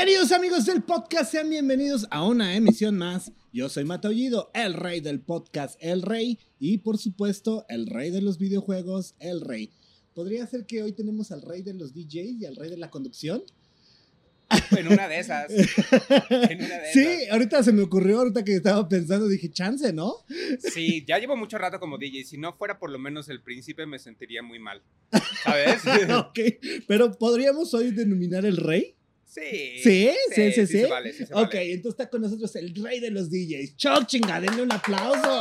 Queridos amigos del podcast, sean bienvenidos a una emisión más. Yo soy Mataullido, el rey del podcast, el rey, y por supuesto, el rey de los videojuegos, el rey. ¿Podría ser que hoy tenemos al rey de los DJs y al rey de la conducción? En una de esas. En una de Sí, esas. ahorita se me ocurrió, ahorita que estaba pensando, dije, chance, ¿no? Sí, ya llevo mucho rato como DJ. Si no fuera por lo menos el príncipe, me sentiría muy mal. ¿Sabes? ok, pero ¿podríamos hoy denominar el rey? Sí. Sí, sí, sí, sí. se vale, sí se Ok, vale. entonces está con nosotros el rey de los DJs. ¡Choc, chinga! Denle un aplauso.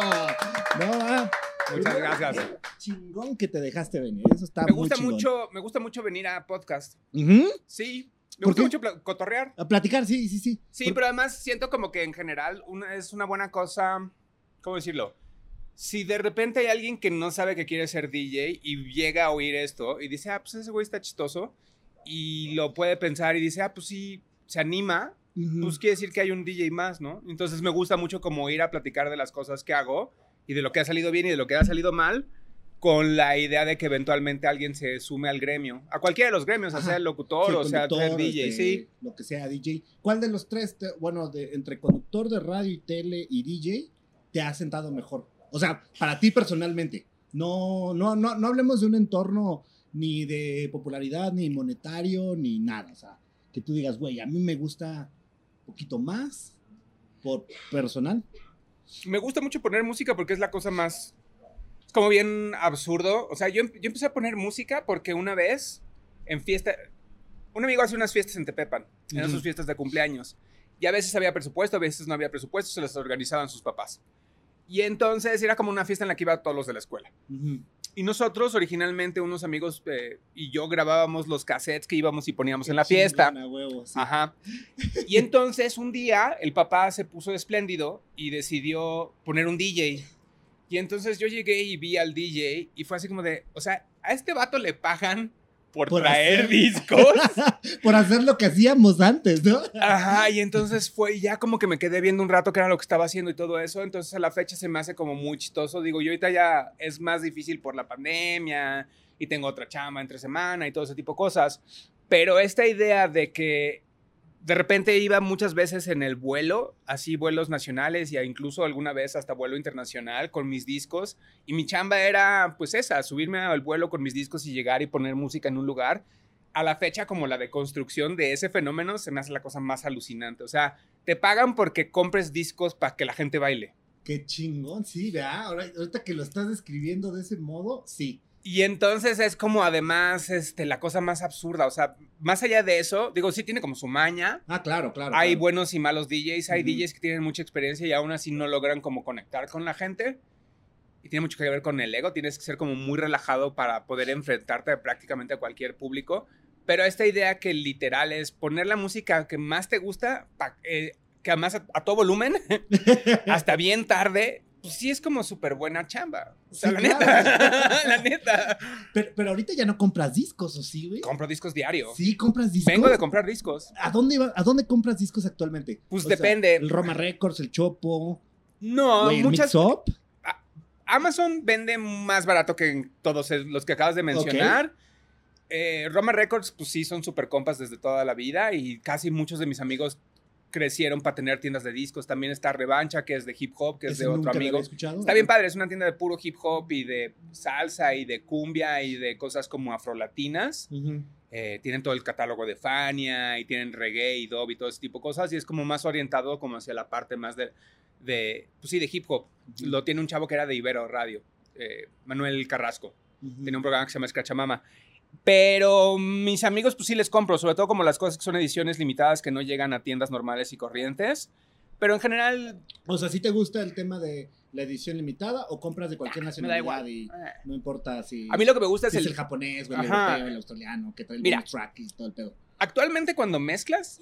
No, ah, Muchas gracias. qué Chingón que te dejaste venir. Eso está Me muy gusta chingón. mucho, me gusta mucho venir a podcast. Ujú. Sí. Me ¿Por gusta qué? mucho cotorrear. A platicar, sí, sí, sí. Sí, Por- pero además siento como que en general una, es una buena cosa, ¿cómo decirlo? Si de repente hay alguien que no sabe que quiere ser DJ y llega a oír esto y dice, ah, pues ese güey está chistoso, y lo puede pensar y dice, ah, pues sí, se anima, Ujú. pues quiere decir que hay un DJ más, ¿no? Entonces me gusta mucho como ir a platicar de las cosas que hago y de lo que ha salido bien y de lo que ha salido mal, con la idea de que eventualmente alguien se sume al gremio, a cualquiera de los gremios, Ajá. sea el locutor Sí, o sea ser DJ, este, sí. Lo que sea, DJ. ¿Cuál de los tres, te- bueno, de, entre conductor de radio y tele y DJ, te ha sentado mejor? O sea, para ti personalmente. No, no, no, no hablemos de un entorno ni de popularidad, ni monetario, ni nada. O sea, que tú digas, güey, a mí me gusta un poquito más por personal. Me gusta mucho poner música porque es la cosa más. Es como bien absurdo. O sea, yo, yo empecé a poner música porque una vez en fiesta. Un amigo hace unas fiestas en Tepepan, en sus fiestas de cumpleaños. Y a veces había presupuesto, a veces no había presupuesto, se las organizaban sus papás. Y entonces era como una fiesta en la que iban todos los de la escuela. Y nosotros, originalmente, unos amigos eh, y yo grabábamos los cassettes que íbamos y poníamos en la fiesta. huevo, sí. Ajá. Y entonces un día el papá se puso espléndido y decidió poner un DJ. Y entonces yo llegué y vi al DJ y fue así como de, o sea, a este vato le pagan por, Por traer hacer- discos. por hacer lo que hacíamos antes, ¿no? Ajá, y entonces fue y ya como que me quedé viendo un rato que era lo que estaba haciendo y todo eso. Entonces a la fecha se me hace como muy chistoso. Digo, yo ahorita ya es más difícil por la pandemia y tengo otra chama entre semana y todo ese tipo de cosas. Pero esta idea de que de repente iba muchas veces en el vuelo, así vuelos nacionales y incluso alguna vez hasta vuelo internacional con mis discos. Y mi chamba era pues esa, subirme al vuelo con mis discos y llegar y poner música en un lugar a la fecha como la deconstrucción de ese fenómeno se me hace la cosa más alucinante. O sea, te pagan porque compres discos para que la gente baile. Qué chingón, sí, ¿verdad? Ahora, ahorita que lo estás describiendo de ese modo, sí. Y entonces es como además este, la cosa más absurda. O sea, más allá de eso, digo, sí tiene como su maña. Ah, claro, claro. Hay claro. buenos y malos DJs, hay. DJs que tienen mucha experiencia y aún así no logran como conectar con la gente. Y tiene mucho que ver con el ego, tienes que ser como muy relajado para poder enfrentarte prácticamente a cualquier público. Pero esta idea que literal es poner la música que más te gusta, pa- eh, que además a, a todo volumen, hasta bien tarde, pues sí es como súper buena chamba. O sea, Sí, la claro. neta, la neta. Pero, pero ahorita ya no compras discos, ¿o sí, güey? Compro discos diario. Sí, compras discos. Vengo de comprar discos. ¿A dónde, va- ¿A dónde compras discos actualmente? Pues O sea, depende. el Roma Records, el Chopo, No, güey, muchas, Mix Up. Amazon vende más barato que todos los que acabas de mencionar. Eh, Roma Records, pues sí, son super compas desde toda la vida y casi muchos de mis amigos crecieron para tener tiendas de discos. También está Revancha, que es de hip hop, que es de otro amigo. Está bien padre, es una tienda de puro hip hop y de salsa y de cumbia y de cosas como afrolatinas. Ujú. Eh, tienen todo el catálogo de Fania y tienen reggae y dub y todo ese tipo de cosas y es como más orientado como hacia la parte más de, de pues sí, de hip hop. Lo tiene un chavo que era de Ibero Radio, eh, Manuel Carrasco. Ujú. Tiene un programa que se llama Escrachamama. Pero mis amigos, pues sí les compro, sobre todo como las cosas que son ediciones limitadas que no llegan a tiendas normales y corrientes. Pero en general, O sea, ¿sí te gusta el tema de la edición limitada o compras de cualquier me da nacionalidad igual. y Eh, no importa si, A mí lo que me gusta si es el... el japonés, o el Ajá. europeo, el australiano, que trae el Mira. track y todo el pedo? Actualmente cuando mezclas,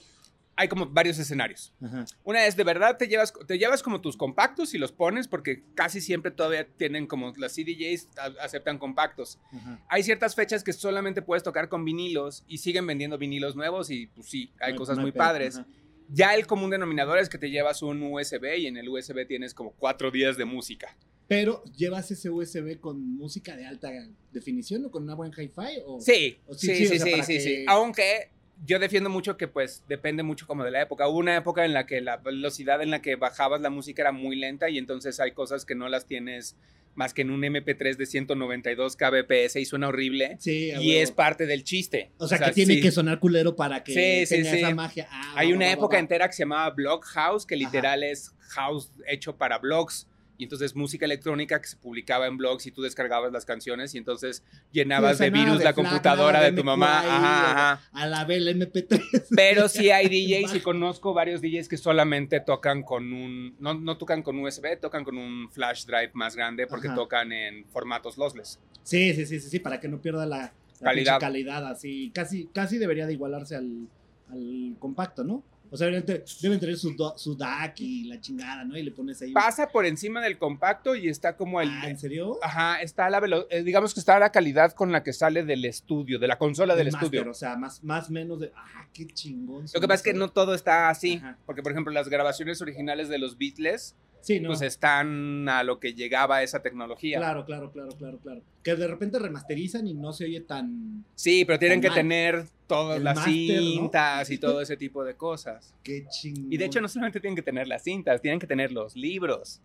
hay como varios escenarios. Ajá. Una es de verdad te llevas, te llevas como tus compactos y los pones porque casi siempre todavía tienen como las CDJs a- aceptan compactos. Ajá. Hay ciertas fechas que solamente puedes tocar con vinilos y siguen vendiendo vinilos nuevos y pues sí, hay No cosas no muy padres. ajá. Ya el común denominador es que te llevas un USB y en el USB tienes como cuatro días de música. Pero llevas ese USB con música de alta definición o con una buena hi-fi o Sí, O sí, sí, sí, sí, sea, sí, sí, que- sí. Aunque yo defiendo mucho que pues depende mucho como de la época. Hubo una época en la que la velocidad en la que bajabas la música era muy lenta y entonces hay cosas que no las tienes más que en un MP3 de 192 kbps y suena horrible. Sí, y es parte del chiste. O sea, que tiene sí. que sonar culero para que Sí, tenga sí. esa magia. Ah, Hay va, una va, época va. entera que se llamaba Blockhouse, que Ajá. literal es house hecho para blogs. Y entonces música electrónica que se publicaba en blogs y tú descargabas las canciones y entonces llenabas Sí, o sea, de virus de la computadora de de tu mamá. Ajá, ajá. A la vela MP3. Pero sí hay DJs y conozco varios DJs que solamente tocan con un, no, no tocan con USB, tocan con un flash drive más grande porque Ajá. tocan en formatos lossless. Sí, sí, sí, sí, sí, para que no pierda la, la Calidad. calidad así. Casi, casi debería de igualarse al, al compacto, ¿no? O sea, deben, te- deben tener su, do- su DAC y la chingada, ¿no? Y le pones ahí. Pasa por encima del compacto y está como el... Ah, ¿En serio? Ajá, está la velo- eh, digamos que está la calidad con la que sale del estudio, de la consola del master, estudio. O sea, más, más menos de. Ah, qué chingón. Lo que pasa es que no todo está así, Ajá. porque por ejemplo las grabaciones originales de los Beatles Sí, no. pues están a lo que llegaba esa tecnología. Claro, claro, claro, claro, claro. Que de repente remasterizan y no se oye tan. Sí, pero tienen que Mal. tener todas El las cintas y todo ese tipo de cosas. Qué chingón. Y de hecho no solamente tienen que tener las cintas, tienen que tener los libros,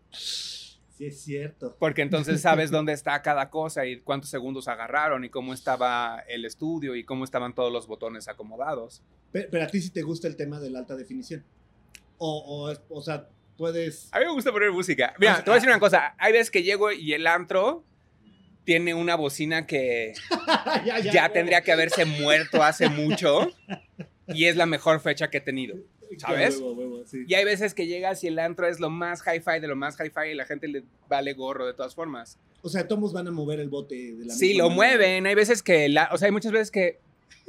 Sí, es cierto. porque entonces sabes dónde está cada cosa y cuántos segundos agarraron y cómo estaba el estudio y cómo estaban todos los botones acomodados. Pe- Pero, a ti sí te gusta el tema de la alta definición. O, o, o sea, puedes. A mí me gusta poner música. Mira, te voy a decir una cosa, hay veces que llego y el antro tiene una bocina que ya, ya tendría que haberse muerto hace mucho y es la mejor fecha que he tenido. ¿sabes? Huevo, huevo, sí. Y hay veces que llegas y el antro es lo más hi-fi de lo más hi-fi y la gente le vale gorro de todas formas. O sea, todos van a mover el bote de la Sí, misma lo manera. mueven. Hay veces que, la, o sea, hay muchas veces que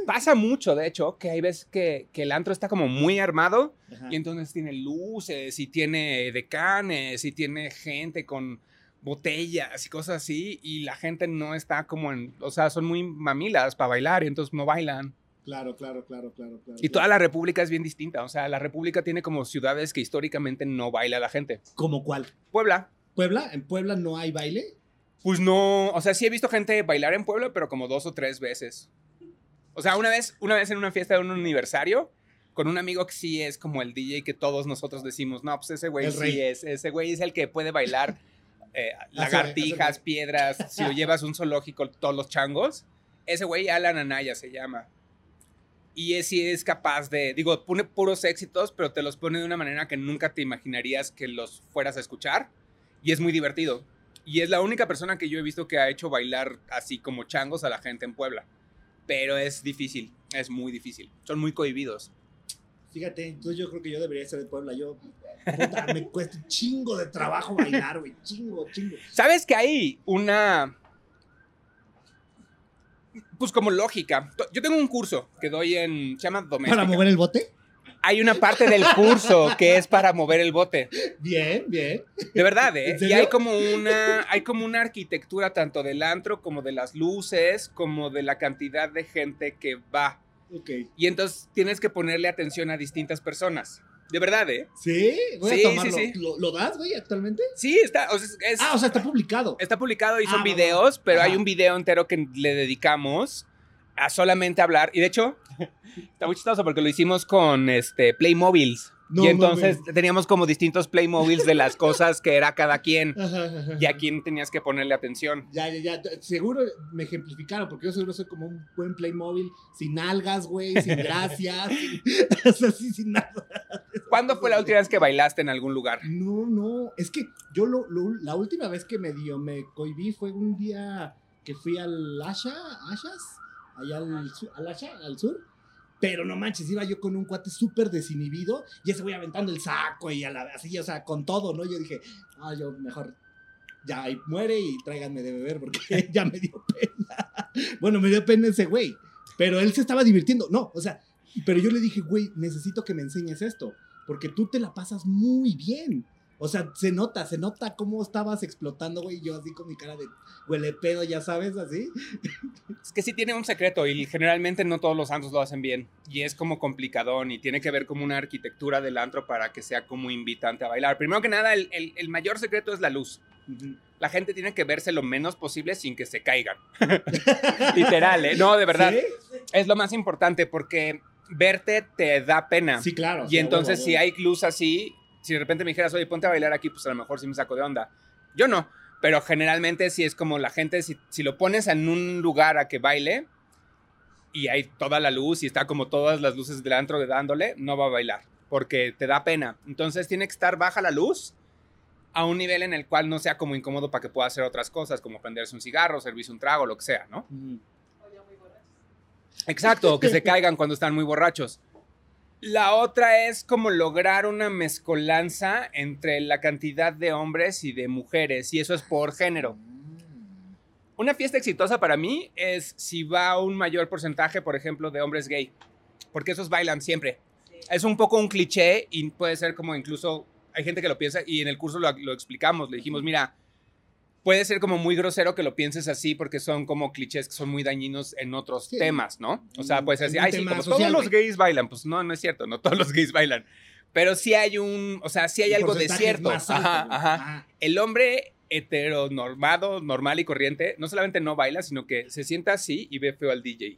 pasa mucho, de hecho, que hay veces que, que el antro está como muy armado Ajá. y entonces tiene luces y tiene decanes y tiene gente con botellas y cosas así y la gente no está como en, o sea, son muy mamilas para bailar y entonces no bailan. Claro, claro, claro, claro, claro. Y toda la república es bien distinta, o sea, la república tiene como ciudades que históricamente no baila la gente. ¿Como cuál? Puebla, ¿Puebla? ¿En Puebla no hay baile? Pues no, o sea, sí he visto gente bailar en Puebla, pero como dos o tres veces. O sea, una vez, una vez en una fiesta de un aniversario, con un amigo que sí es como el DJ que todos nosotros decimos, no, pues ese güey El rey. sí es, ese güey es el que puede bailar eh, lagartijas, hace- piedras, si lo llevas un zoológico, todos los changos. Ese güey Alan Anaya se llama. Y es, sí es capaz de, digo, pone puros éxitos, pero te los pone de una manera que nunca te imaginarías que los fueras a escuchar. Y es muy divertido. Y es la única persona que yo he visto que ha hecho bailar así como changos a la gente en Puebla. Pero es difícil, es muy difícil. Son muy cohibidos. Fíjate, entonces yo creo que yo debería ser de Puebla. Yo, puta, me cuesta un chingo de trabajo bailar, güey. Chingo, chingo. ¿Sabes que hay una... Pues como lógica. Yo tengo un curso que doy en... Se llama Doméstica. ¿Para mover el bote? Hay una parte del curso que es para mover el bote. Bien, bien. De verdad, ¿eh? ¿En Y hay como una, hay como una arquitectura tanto del antro como de las luces, como de la cantidad de gente que va. Ok. Y entonces tienes que ponerle atención a distintas personas. De verdad, ¿eh? ¿Sí? Voy Sí, a tomarlo. sí, sí. ¿Lo, lo das, güey, actualmente? Sí, está, o sea, es- Ah, o sea, está publicado. está publicado y Ah, son va. videos, pero hay Ajá. un video entero que le dedicamos a solamente hablar. Y de hecho, está muy chistoso porque lo hicimos con este Playmobiles. No y entonces teníamos como distintos Playmobiles de las cosas que era cada quien. Ajá, ajá, ajá. y a quién tenías que ponerle atención. Ya, ya, ya. Seguro me ejemplificaron, porque yo seguro soy como un buen Playmobil, sin algas, güey, sin gracias. sin- o sea, sí, sin nada. ¿Cuándo fue la última vez que bailaste en algún lugar? No, no. Es que yo lo, lo- la última vez que me dio, me cohibí fue un día que fui al Asha, Ashas, allá al, su- al al sur. Pero no manches, iba yo con un cuate súper desinhibido y ese voy aventando el saco y a la, así, o sea, con todo, ¿no? Yo dije, ah, yo mejor ya muere y tráiganme de beber porque ya me dio pena. bueno, me dio pena ese güey, pero él se estaba divirtiendo. No, o sea, pero yo le dije, güey, necesito que me enseñes esto, porque tú te la pasas muy bien. O sea, se nota, se nota cómo estabas explotando, güey, yo así con mi cara de huele pedo, ya sabes, así. Es que sí tiene un secreto y generalmente no todos los antros lo hacen bien. Y es como complicadón y tiene que ver como una arquitectura del antro para que sea como invitante a bailar. Primero que nada, el, el- el mayor secreto es la luz. La gente tiene que verse lo menos posible sin que se caigan. Literal, ¿eh? No, de verdad. ¿Sí? Es lo más importante porque verte te da pena. Sí, claro. Y sí, entonces huevo, a si hay luz así, si de repente me dijeras, oye, ponte a bailar aquí, pues a lo mejor sí me saco de onda. Yo no, pero generalmente si es como la gente, si, si lo pones en un lugar a que baile y hay toda la luz y está como todas las luces del antro dándole, no va a bailar porque te da pena. Entonces tiene que estar baja la luz a un nivel en el cual no sea como incómodo para que pueda hacer otras cosas, como prenderse un cigarro, servirse un trago, lo que sea, ¿no? Ujú. Exacto, que se caigan cuando están muy borrachos. La otra es como lograr una mezcolanza entre la cantidad de hombres y de mujeres, y eso es por género. Una fiesta exitosa para mí es si va un mayor porcentaje, por ejemplo, de hombres gay, porque esos bailan siempre. Es un poco un cliché y puede ser como incluso, hay gente que lo piensa y en el curso lo, lo explicamos, le dijimos, mira, puede ser como muy grosero que lo pienses así porque son como clichés que son muy dañinos en otros Sí. temas, ¿no? O sea, puede ser así, ay, sí, como social, todos los gays bailan, pues no, no es cierto, no todos los gays bailan. Pero sí hay un, o sea, sí hay algo de cierto. alto, Ajá, ajá Ah, el hombre heteronormado, normal y corriente, no solamente no baila, sino que se sienta así y ve feo al DJ.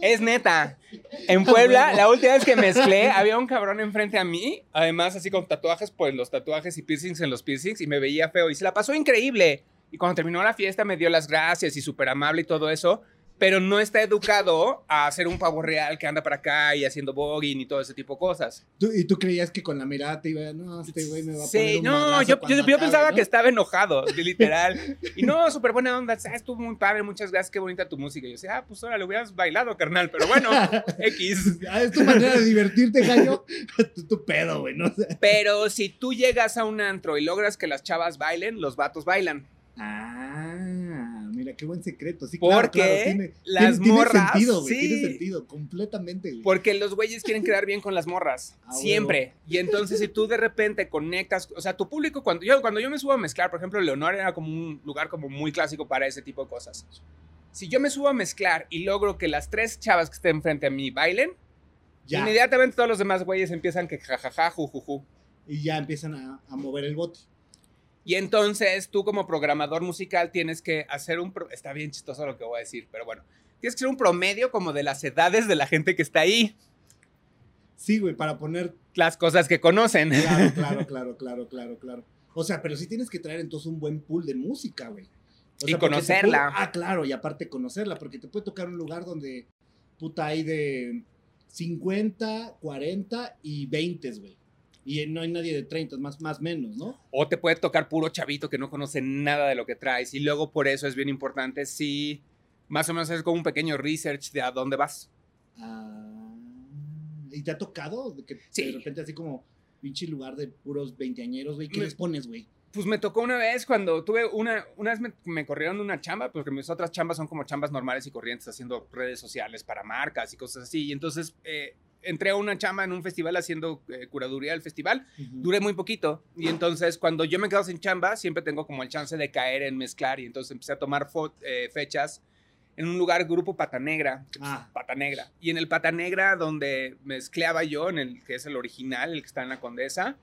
Es neta. En Puebla, la última vez que mezclé, había un cabrón enfrente a mí, además así con tatuajes, pues los tatuajes y piercings en los piercings, y me veía feo y se la pasó increíble. Y cuando terminó la fiesta me dio las gracias y súper amable y todo eso, pero no está educado a hacer un pavo real que anda para acá y haciendo voguing y todo ese tipo de cosas. tú- y tú creías que con la mirada te iba, no, este güey me va a poner Sí, un no, yo, yo, yo acabe", pensaba ¿no? que estaba enojado, literal. Y no, súper buena onda, "Ah, estuvo muy padre, muchas gracias, qué bonita tu música. Y yo decía, ah, pues ahora lo hubieras bailado, carnal, pero bueno, X. Ah, es tu manera de divertirte, gallo. tu, tu pedo, güey, ¿no? Sea, Pero si tú llegas a un antro y logras que las chavas bailen, los vatos bailan. Ah, mira, qué buen secreto. Sí, Porque claro, claro, tiene, las tiene- tiene morras, sentido, güey. sí. Tiene sentido, completamente, güey. Porque los güeyes quieren quedar bien con las morras, A huevo. siempre. Y entonces si tú de repente conectas, o sea, tu público, cuando yo, cuando yo me subo a mezclar, por ejemplo, Leonor era como un lugar como muy clásico para ese tipo de cosas. Si yo me subo a mezclar y logro que las tres chavas que estén frente a mí bailen, Ya. inmediatamente todos los demás güeyes empiezan que jajaja, jujuju. Y ya empiezan a, a mover el bote. Y entonces tú como programador musical tienes que hacer un... pro- Está bien chistoso lo que voy a decir, pero bueno. Tienes que hacer un promedio como de las edades de la gente que está ahí. Sí, güey, para poner. Las cosas que conocen. Claro, claro, claro, claro, claro, claro. O sea, pero sí tienes que traer entonces un buen pool de música, güey. O Y sea, conocerla. puede- ah, claro, y aparte conocerla, porque te puede tocar un lugar donde puta hay de 50, 40 y 20, güey. Y no hay nadie de 30, más más menos, ¿no? O te puede tocar puro chavito que no conoce nada de lo que traes. Y luego por eso es bien importante si más o menos es como un pequeño research de a dónde vas. Ah, ¿Y te ha tocado? De que Sí. de repente así como pinche lugar de puros veinteañeros, güey. ¿Qué Me- les pones, güey? Pues me tocó una vez cuando tuve una, una vez me, me corrieron una chamba, porque mis otras chambas son como chambas normales y corrientes, haciendo redes sociales para marcas y cosas así. Y entonces eh, entré a una chamba en un festival haciendo eh, curaduría del festival. Duré muy poquito. Y entonces cuando yo me quedo sin chamba, siempre tengo como el chance de caer en mezclar. Y entonces empecé a tomar eh, fechas en un lugar, grupo Pata Negra. Ah, Pata Negra. Y en el Pata Negra, donde mezcleaba yo, en el que es el original, el que está en la Condesa,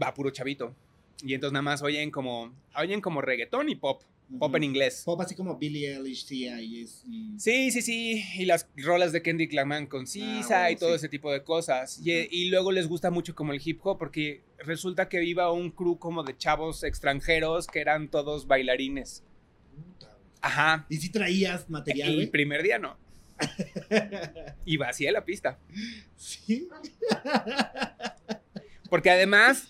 va puro chavito. Y entonces nada más oyen como, oyen como reggaetón y pop, pop en inglés. Pop así como Billie Eilish, Sia y Sí, sí, sí. Y las rolas de Kendrick Lamar con Sisa bueno, y todo sí. ese tipo de cosas. Y, luego les gusta mucho como el hip hop porque resulta que iba un crew como de chavos extranjeros que eran todos bailarines. Puta. Ajá. ¿Y si traías material, El primer día no. Y vacié la pista. sí. Porque además,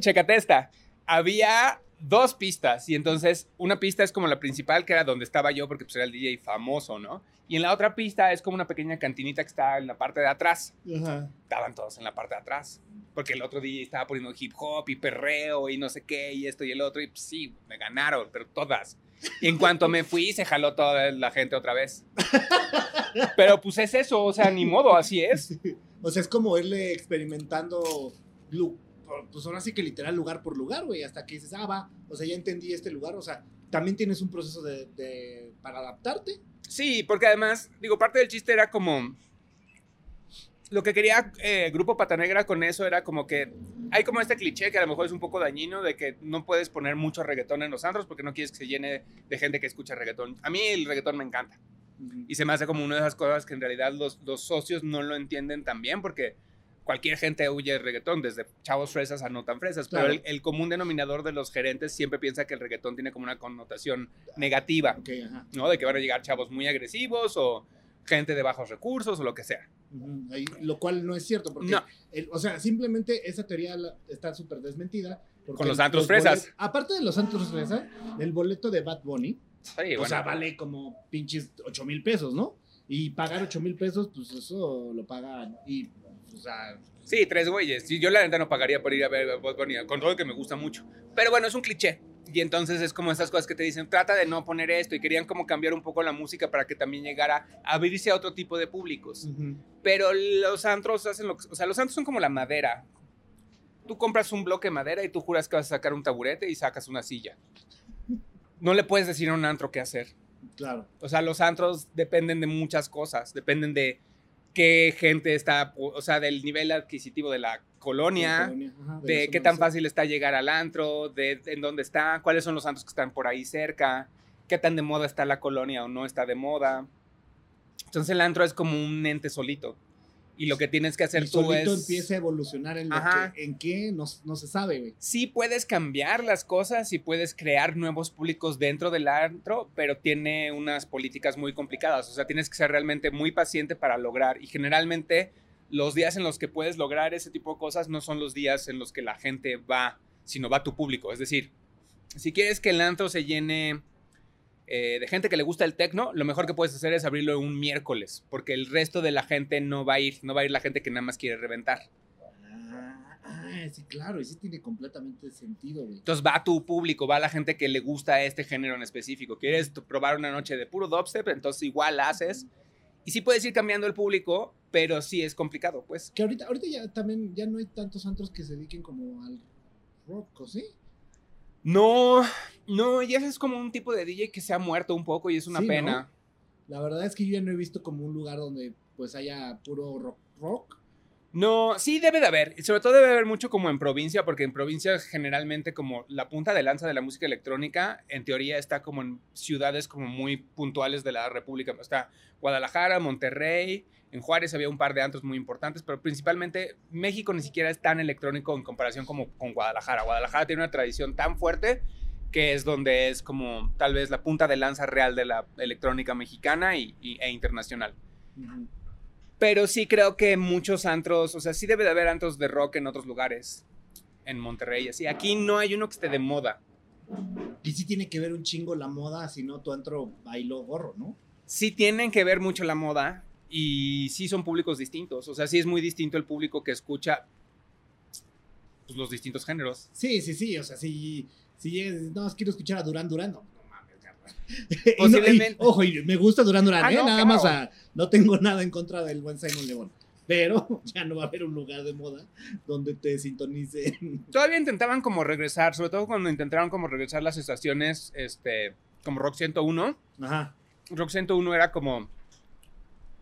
chécate esta, había dos pistas y entonces una pista es como la principal que era donde estaba yo porque pues era el DJ famoso, ¿no? Y en la otra pista es como una pequeña cantinita que está en la parte de atrás. Ajá. Estaban todos en la parte de atrás. Porque el otro DJ estaba poniendo hip hop y perreo y no sé qué y esto y el otro y pues, sí, me ganaron, pero todas. Y en cuanto me fui, se jaló toda la gente otra vez. Pero pues es eso, o sea, ni modo, así es. O sea, es como irle experimentando, pues ahora sí que literal lugar por lugar, güey, hasta que dices, ah, va, o sea, ya entendí este lugar, o sea, también tienes un proceso de, de- para adaptarte. Sí, porque además, digo, parte del chiste era como. Lo que quería eh, Grupo Pata Negra con eso era como que hay como este cliché que a lo mejor es un poco dañino de que no puedes poner mucho reggaetón en los antros porque no quieres que se llene de gente que escucha reggaetón. A mí el reggaetón me encanta. Y se me hace como una de esas cosas que en realidad los, los socios no lo entienden tan bien porque cualquier gente huye del reggaetón, desde chavos fresas a no tan fresas. Claro. Pero el, el común denominador de los gerentes siempre piensa que el reggaetón tiene como una connotación negativa, ajá. ¿no? De que van a llegar chavos muy agresivos o gente de bajos recursos o lo que sea. Ahí- lo cual no es cierto, porque, No. el- o sea, simplemente esa teoría está súper desmentida. Con los bolet- fresas. aparte de los antros fresas, el boleto de Bad Bunny, Sí, o sea, vale como pinches 8 mil pesos, ¿no? Y pagar 8 mil pesos, pues eso lo pagan. Y, o sea, Sí, tres güeyes. Yo la neta no pagaría por ir a ver a Bad Bunny, con todo que me gusta mucho. Pero bueno, es un cliché. Y entonces es como esas cosas que te dicen, trata de no poner esto. Y querían como cambiar un poco la música para que también llegara a abrirse a otro tipo de públicos. Pero los antros hacen lo que... O sea, los antros son como la madera. Tú compras un bloque de madera y tú juras que vas a sacar un taburete y sacas una silla. No le puedes decir a un antro qué hacer. claro. O sea, los antros dependen de muchas cosas. Dependen de qué gente está... O sea, del nivel adquisitivo de la colonia. Colonia, ajá, de qué tan fácil está llegar al antro, de en dónde está, cuáles son los antros que están por ahí cerca, qué tan de moda está la colonia o no está de moda. Entonces el antro es como un ente solito. Y lo que tienes que hacer Y tú es... empieza a evolucionar en, lo que, en qué no, no se sabe, güey. Sí puedes cambiar las cosas y puedes crear nuevos públicos dentro del antro, pero tiene unas políticas muy complicadas. O sea, tienes que ser realmente muy paciente para lograr. Y generalmente los días en los que puedes lograr ese tipo de cosas no son los días en los que la gente va, sino va tu público. Es decir, si quieres que el antro se llene eh, de gente que le gusta el tecno, lo mejor que puedes hacer es abrirlo un miércoles, porque el resto de la gente no va a ir, no va a ir la gente que nada más quiere reventar. Ah, ah, sí, claro, y sí tiene completamente sentido, güey. Entonces va tu público, va la gente que le gusta este género en específico. ¿Quieres probar una noche de puro dubstep? Entonces igual haces. Y sí puedes ir cambiando el público, pero sí es complicado, pues. Que ahorita, ahorita ya también ya no hay tantos antros que se dediquen como al rock, ¿o sí? No, no, y ese es como un tipo de DJ que se ha muerto un poco y es una Sí, ¿no? pena. La verdad es que yo ya no he visto como un lugar donde pues haya puro rock. rock. No, sí debe de haber. Sobre todo debe de haber mucho como en provincia, porque en provincia generalmente como la punta de lanza de la música electrónica, en teoría está como en ciudades como muy puntuales de la República. Está Guadalajara, Monterrey, en Juárez había un par de antros muy importantes, pero principalmente México ni siquiera es tan electrónico en comparación como con Guadalajara. Guadalajara tiene una tradición tan fuerte que es donde es como tal vez la punta de lanza real de la electrónica mexicana y- e internacional. Ujú. Pero sí creo que muchos antros, o sea, sí debe de haber antros de rock en otros lugares. En Monterrey, así. Aquí no hay uno que esté de moda. Y sí tiene que ver un chingo la moda, si no tu antro bailó gorro, ¿no? Sí tienen que ver mucho la moda y sí son públicos distintos. O sea, sí es muy distinto el público que escucha pues, los distintos géneros. Sí, sí, sí, o sea, si, si dices, no, quiero escuchar a Durán Durán, no, Y y, ojo, y me gusta Durán Durán, Ah, ¿eh? no, Nada claro. más, a- no tengo nada en contra del buen Simon León. Pero ya no va a haber un lugar de moda donde te sintonicen. Todavía intentaban como regresar, sobre todo cuando intentaron como regresar las estaciones, este, como Rock 101. Ajá. Rock 101 era como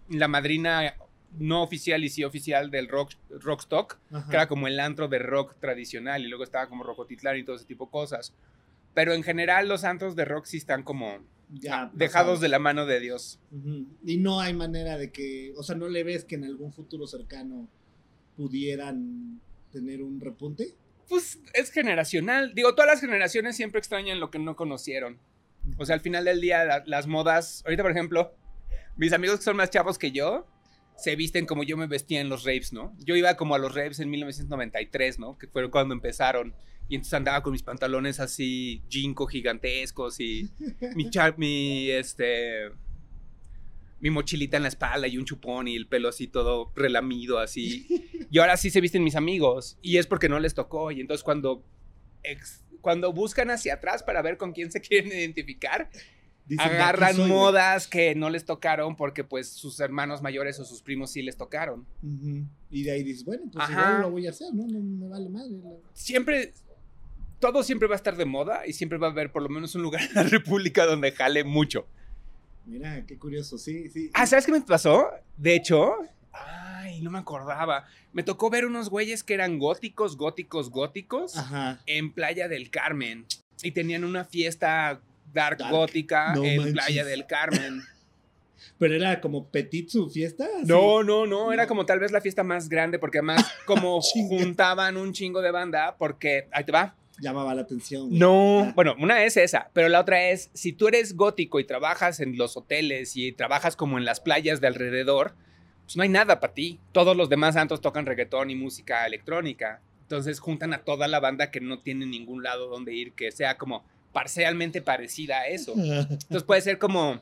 la madrina no oficial y sí oficial del rock, Rockstock. ajá. que era como el antro de rock tradicional y luego estaba como Rocotitlán y todo ese tipo de cosas. Pero en general los antros de rock sí están como Ya dejados de la mano de Dios. Y no hay manera de que, o sea, no le ves que en algún futuro cercano pudieran tener un repunte. Pues es generacional. Digo, todas las generaciones siempre extrañan lo que no conocieron. O sea, al final del día, la- las modas. Ahorita, por ejemplo, mis amigos que son más chavos que yo se visten como yo me vestía en los raves, ¿no? Yo iba como a los raves en 1993, ¿no? Que fue cuando empezaron. Y entonces andaba con mis pantalones así, jinko gigantescos y mi, mi, este, mi mochilita en la espalda y un chupón y el pelo así todo relamido así. Y ahora sí se visten mis amigos y es porque no les tocó. Y entonces cuando, ex- cuando buscan hacia atrás para ver con quién se quieren identificar, Dicen, "De aquí agarran soy, güey". modas que no les tocaron porque pues sus hermanos mayores o sus primos sí les tocaron. Y de ahí dices, bueno, pues Ajá. igual lo voy a hacer, ¿no? No me vale madre. la- Siempre, todo siempre va a estar de moda y siempre va a haber por lo menos un lugar en la República donde jale mucho. Mira, qué curioso, sí, sí. Ah, ¿sabes qué me pasó? De hecho, ay, no me acordaba. Me tocó ver unos güeyes que eran góticos, góticos, góticos Ajá. en Playa del Carmen. Y tenían una fiesta dark, Dark. gótica No en manches. Playa del Carmen. Pero era como petit su fiesta. No, no, no, era como tal vez la fiesta más grande porque además como juntaban un chingo de banda porque, ahí te va. Llamaba la atención. güey. No, Ah. bueno, una es esa, pero la otra es, si tú eres gótico y trabajas en los hoteles y trabajas como en las playas de alrededor, pues no hay nada para ti. Todos los demás santos tocan reggaetón y música electrónica. Entonces juntan a toda la banda que no tiene ningún lado donde ir que sea como parcialmente parecida a eso. Entonces puede ser como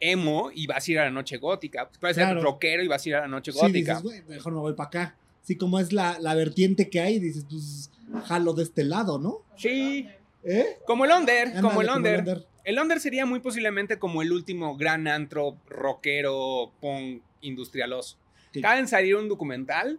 emo y vas a ir a la noche gótica. Pues puede ser Claro. rockero y vas a ir a la noche Sí, gótica. dices, güey, mejor me voy para acá. Sí, como es la, la vertiente que hay, dices, pues jalo de este lado, ¿no? Sí, ¿Eh? como el Under, como el Under. El Under sería muy posiblemente como el último gran antro rockero punk industrialoso. Sí. Acaba de salir un documental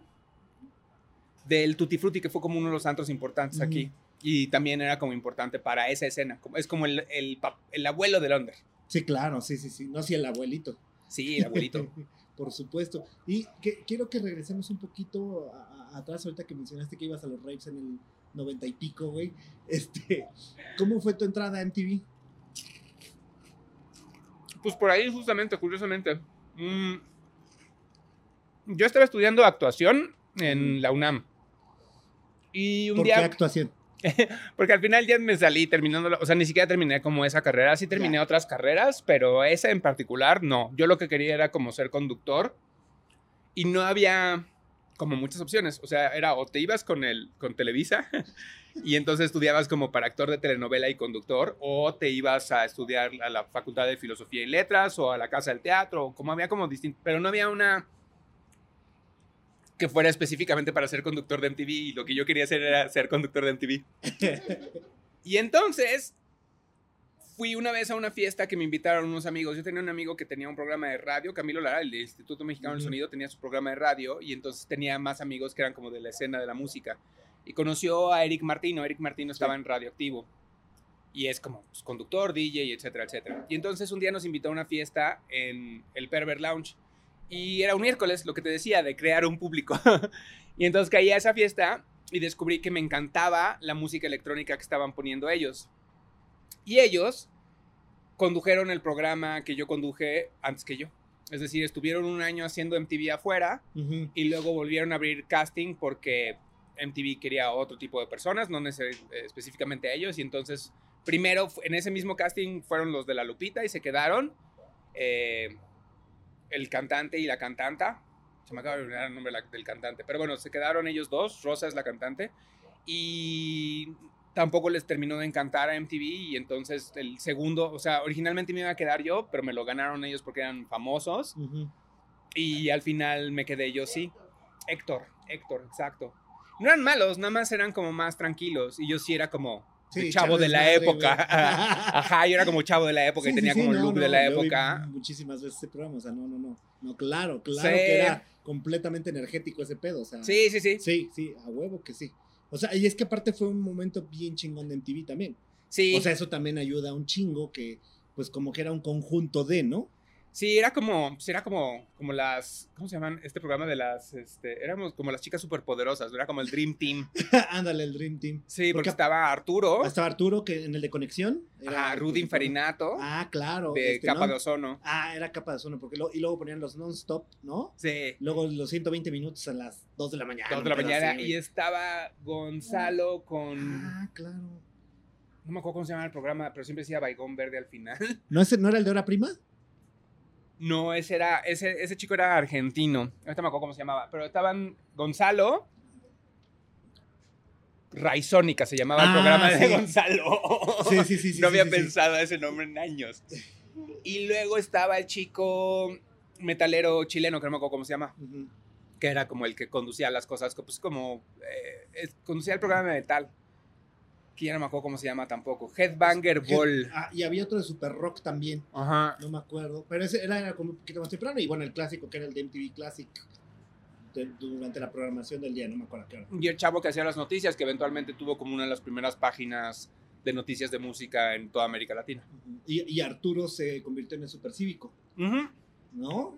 del Tutti Frutti, que fue como uno de los antros importantes Ujú. aquí. Y también era como importante para esa escena. Es como el, el, el abuelo del Under. Sí, claro, sí, sí, sí. No, sí, el abuelito. Sí, el abuelito. Por supuesto. Y que, quiero que regresemos un poquito a- a- atrás, ahorita que mencionaste que ibas a los rapes en el noventa y pico, güey. Este, ¿cómo fue tu entrada a MTV? Pues por ahí, justamente, curiosamente. mm, yo estaba estudiando actuación en la UNAM. Y un ¿Por día. qué actuación? Porque al final ya me salí terminando, o sea, ni siquiera terminé como esa carrera, sí terminé otras carreras, pero esa en particular no. Yo lo que quería era como ser conductor y no había como muchas opciones, o sea, era o te ibas con el con Televisa y entonces estudiabas como para actor de telenovela y conductor o te ibas a estudiar a la Facultad de Filosofía y Letras o a la Casa del Teatro, como había como distinto, pero no había una que fuera específicamente para ser conductor de MTV y lo que yo quería hacer era ser conductor de MTV. Y entonces fui una vez a una fiesta que me invitaron unos amigos. Yo tenía un amigo que tenía un programa de radio, Camilo Lara, el Instituto Mexicano del. Sonido, tenía su programa de radio y entonces tenía más amigos que eran como de la escena de la música. Y conoció a Eric Martino. Eric Martino estaba en Radioactivo. Y es como pues, conductor, DJ, etcétera, etcétera. Y entonces un día nos invitó a una fiesta en el Pervert Lounge. Y era un miércoles, lo que te decía, de crear un público. y entonces caí a esa fiesta y descubrí que me encantaba la música electrónica que estaban poniendo ellos. Y ellos condujeron el programa que yo conduje antes que yo. Es decir, estuvieron un año haciendo MTV afuera y luego volvieron a abrir casting porque MTV quería otro tipo de personas, no eh, específicamente a ellos. Y entonces, primero en ese mismo casting fueron los de la Lupita y se quedaron eh, el cantante y la cantanta. Se me acaba de olvidar el nombre del cantante, pero bueno, se quedaron ellos dos. Rosa es la cantante y tampoco les terminó de encantar a MTV y entonces el segundo, o sea, originalmente me iba a quedar yo, pero me lo ganaron ellos porque eran famosos. Ujú. Y al final me quedé yo, sí. Héctor, Héctor, exacto. No eran malos, nada más eran como más tranquilos. Y yo sí era como Sí, chavo de la época. güey. Ajá, yo era como chavo de la época Sí, y tenía sí, como el no, look no, de la época. muchísimas veces ese programa, o sea, no, no, no. No, claro, claro que era completamente energético ese pedo, o sea. Sí, sí, sí. Sí, sí, a huevo que sí. O sea, y es que aparte fue un momento bien chingón de MTV también. Sí, O sea, eso también ayuda a un chingo que, pues como que era un conjunto de, ¿no? Sí, era como, pues, era como, como las, ¿cómo se llaman? Este programa de las, este, éramos como las chicas superpoderosas, era como el Dream Team. Ándale, el Dream Team. Sí, porque Porque- estaba Arturo, Estaba Arturo, que en el de conexión. era el Rudy. Infarinato, Ah, claro. de este, Capa ¿no? de Ozono. Ah, era capa de ozono, porque lo- y luego ponían los non-stop, ¿no? Sí. Luego los 120 minutos a las 2 de la mañana. Dos de la mañana así, y estaba Gonzalo con Ah, claro. No me acuerdo cómo se llama el programa, pero siempre decía Baigón Verde al final. ¿No, ese, ¿No era el de hora prima? No, ese era, ese, ese chico era argentino. Ahorita me acuerdo cómo se llamaba. Pero estaban Gonzalo. Raizónica se llamaba el Ah, programa de sí. Gonzalo. Sí, sí, sí. sí no había sí, pensado ese nombre en años. Y luego estaba el chico metalero chileno, que no me acuerdo cómo se llama, que era como el que conducía las cosas, pues como eh, conducía el programa de metal. Que ya no me acuerdo cómo se llama tampoco. Headbanger Ball. Ah, y había otro de Super Rock también, Ajá. no me acuerdo. Pero ese era, como un poquito más temprano. Y bueno, el clásico que era el de MTV Classic. de- durante la programación del día, no me acuerdo qué hora. Y el chavo que hacía las noticias, que eventualmente tuvo como una de las primeras páginas de noticias de música en toda América Latina. Y, y Arturo se convirtió en el supercívico, ¿no?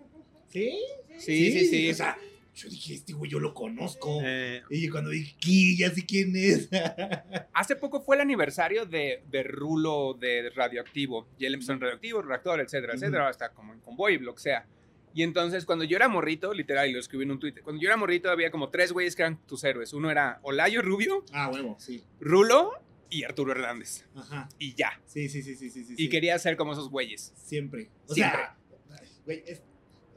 ¿Sí? Sí, sí, sí. O sea, yo dije, este güey yo lo conozco. Eh, Y cuando dije, ¿qué? Ya sé quién es. hace poco fue el aniversario de, de Rulo de Radioactivo. Y él empezó en Radioactivo, Reactor, etcétera, Ujú. etcétera, hasta como en Convoy, lo que sea. Y entonces, cuando yo era morrito, literal, y lo escribí en un Twitter, cuando yo era morrito había como tres güeyes que eran tus héroes. Uno era Olayo Rubio, ah, huevo, sí. Rulo y Arturo Hernández. Ajá. Y ya. Sí, sí, sí, sí, sí. sí Y sí. quería ser como esos güeyes. Siempre. O Siempre. sea, güey, es-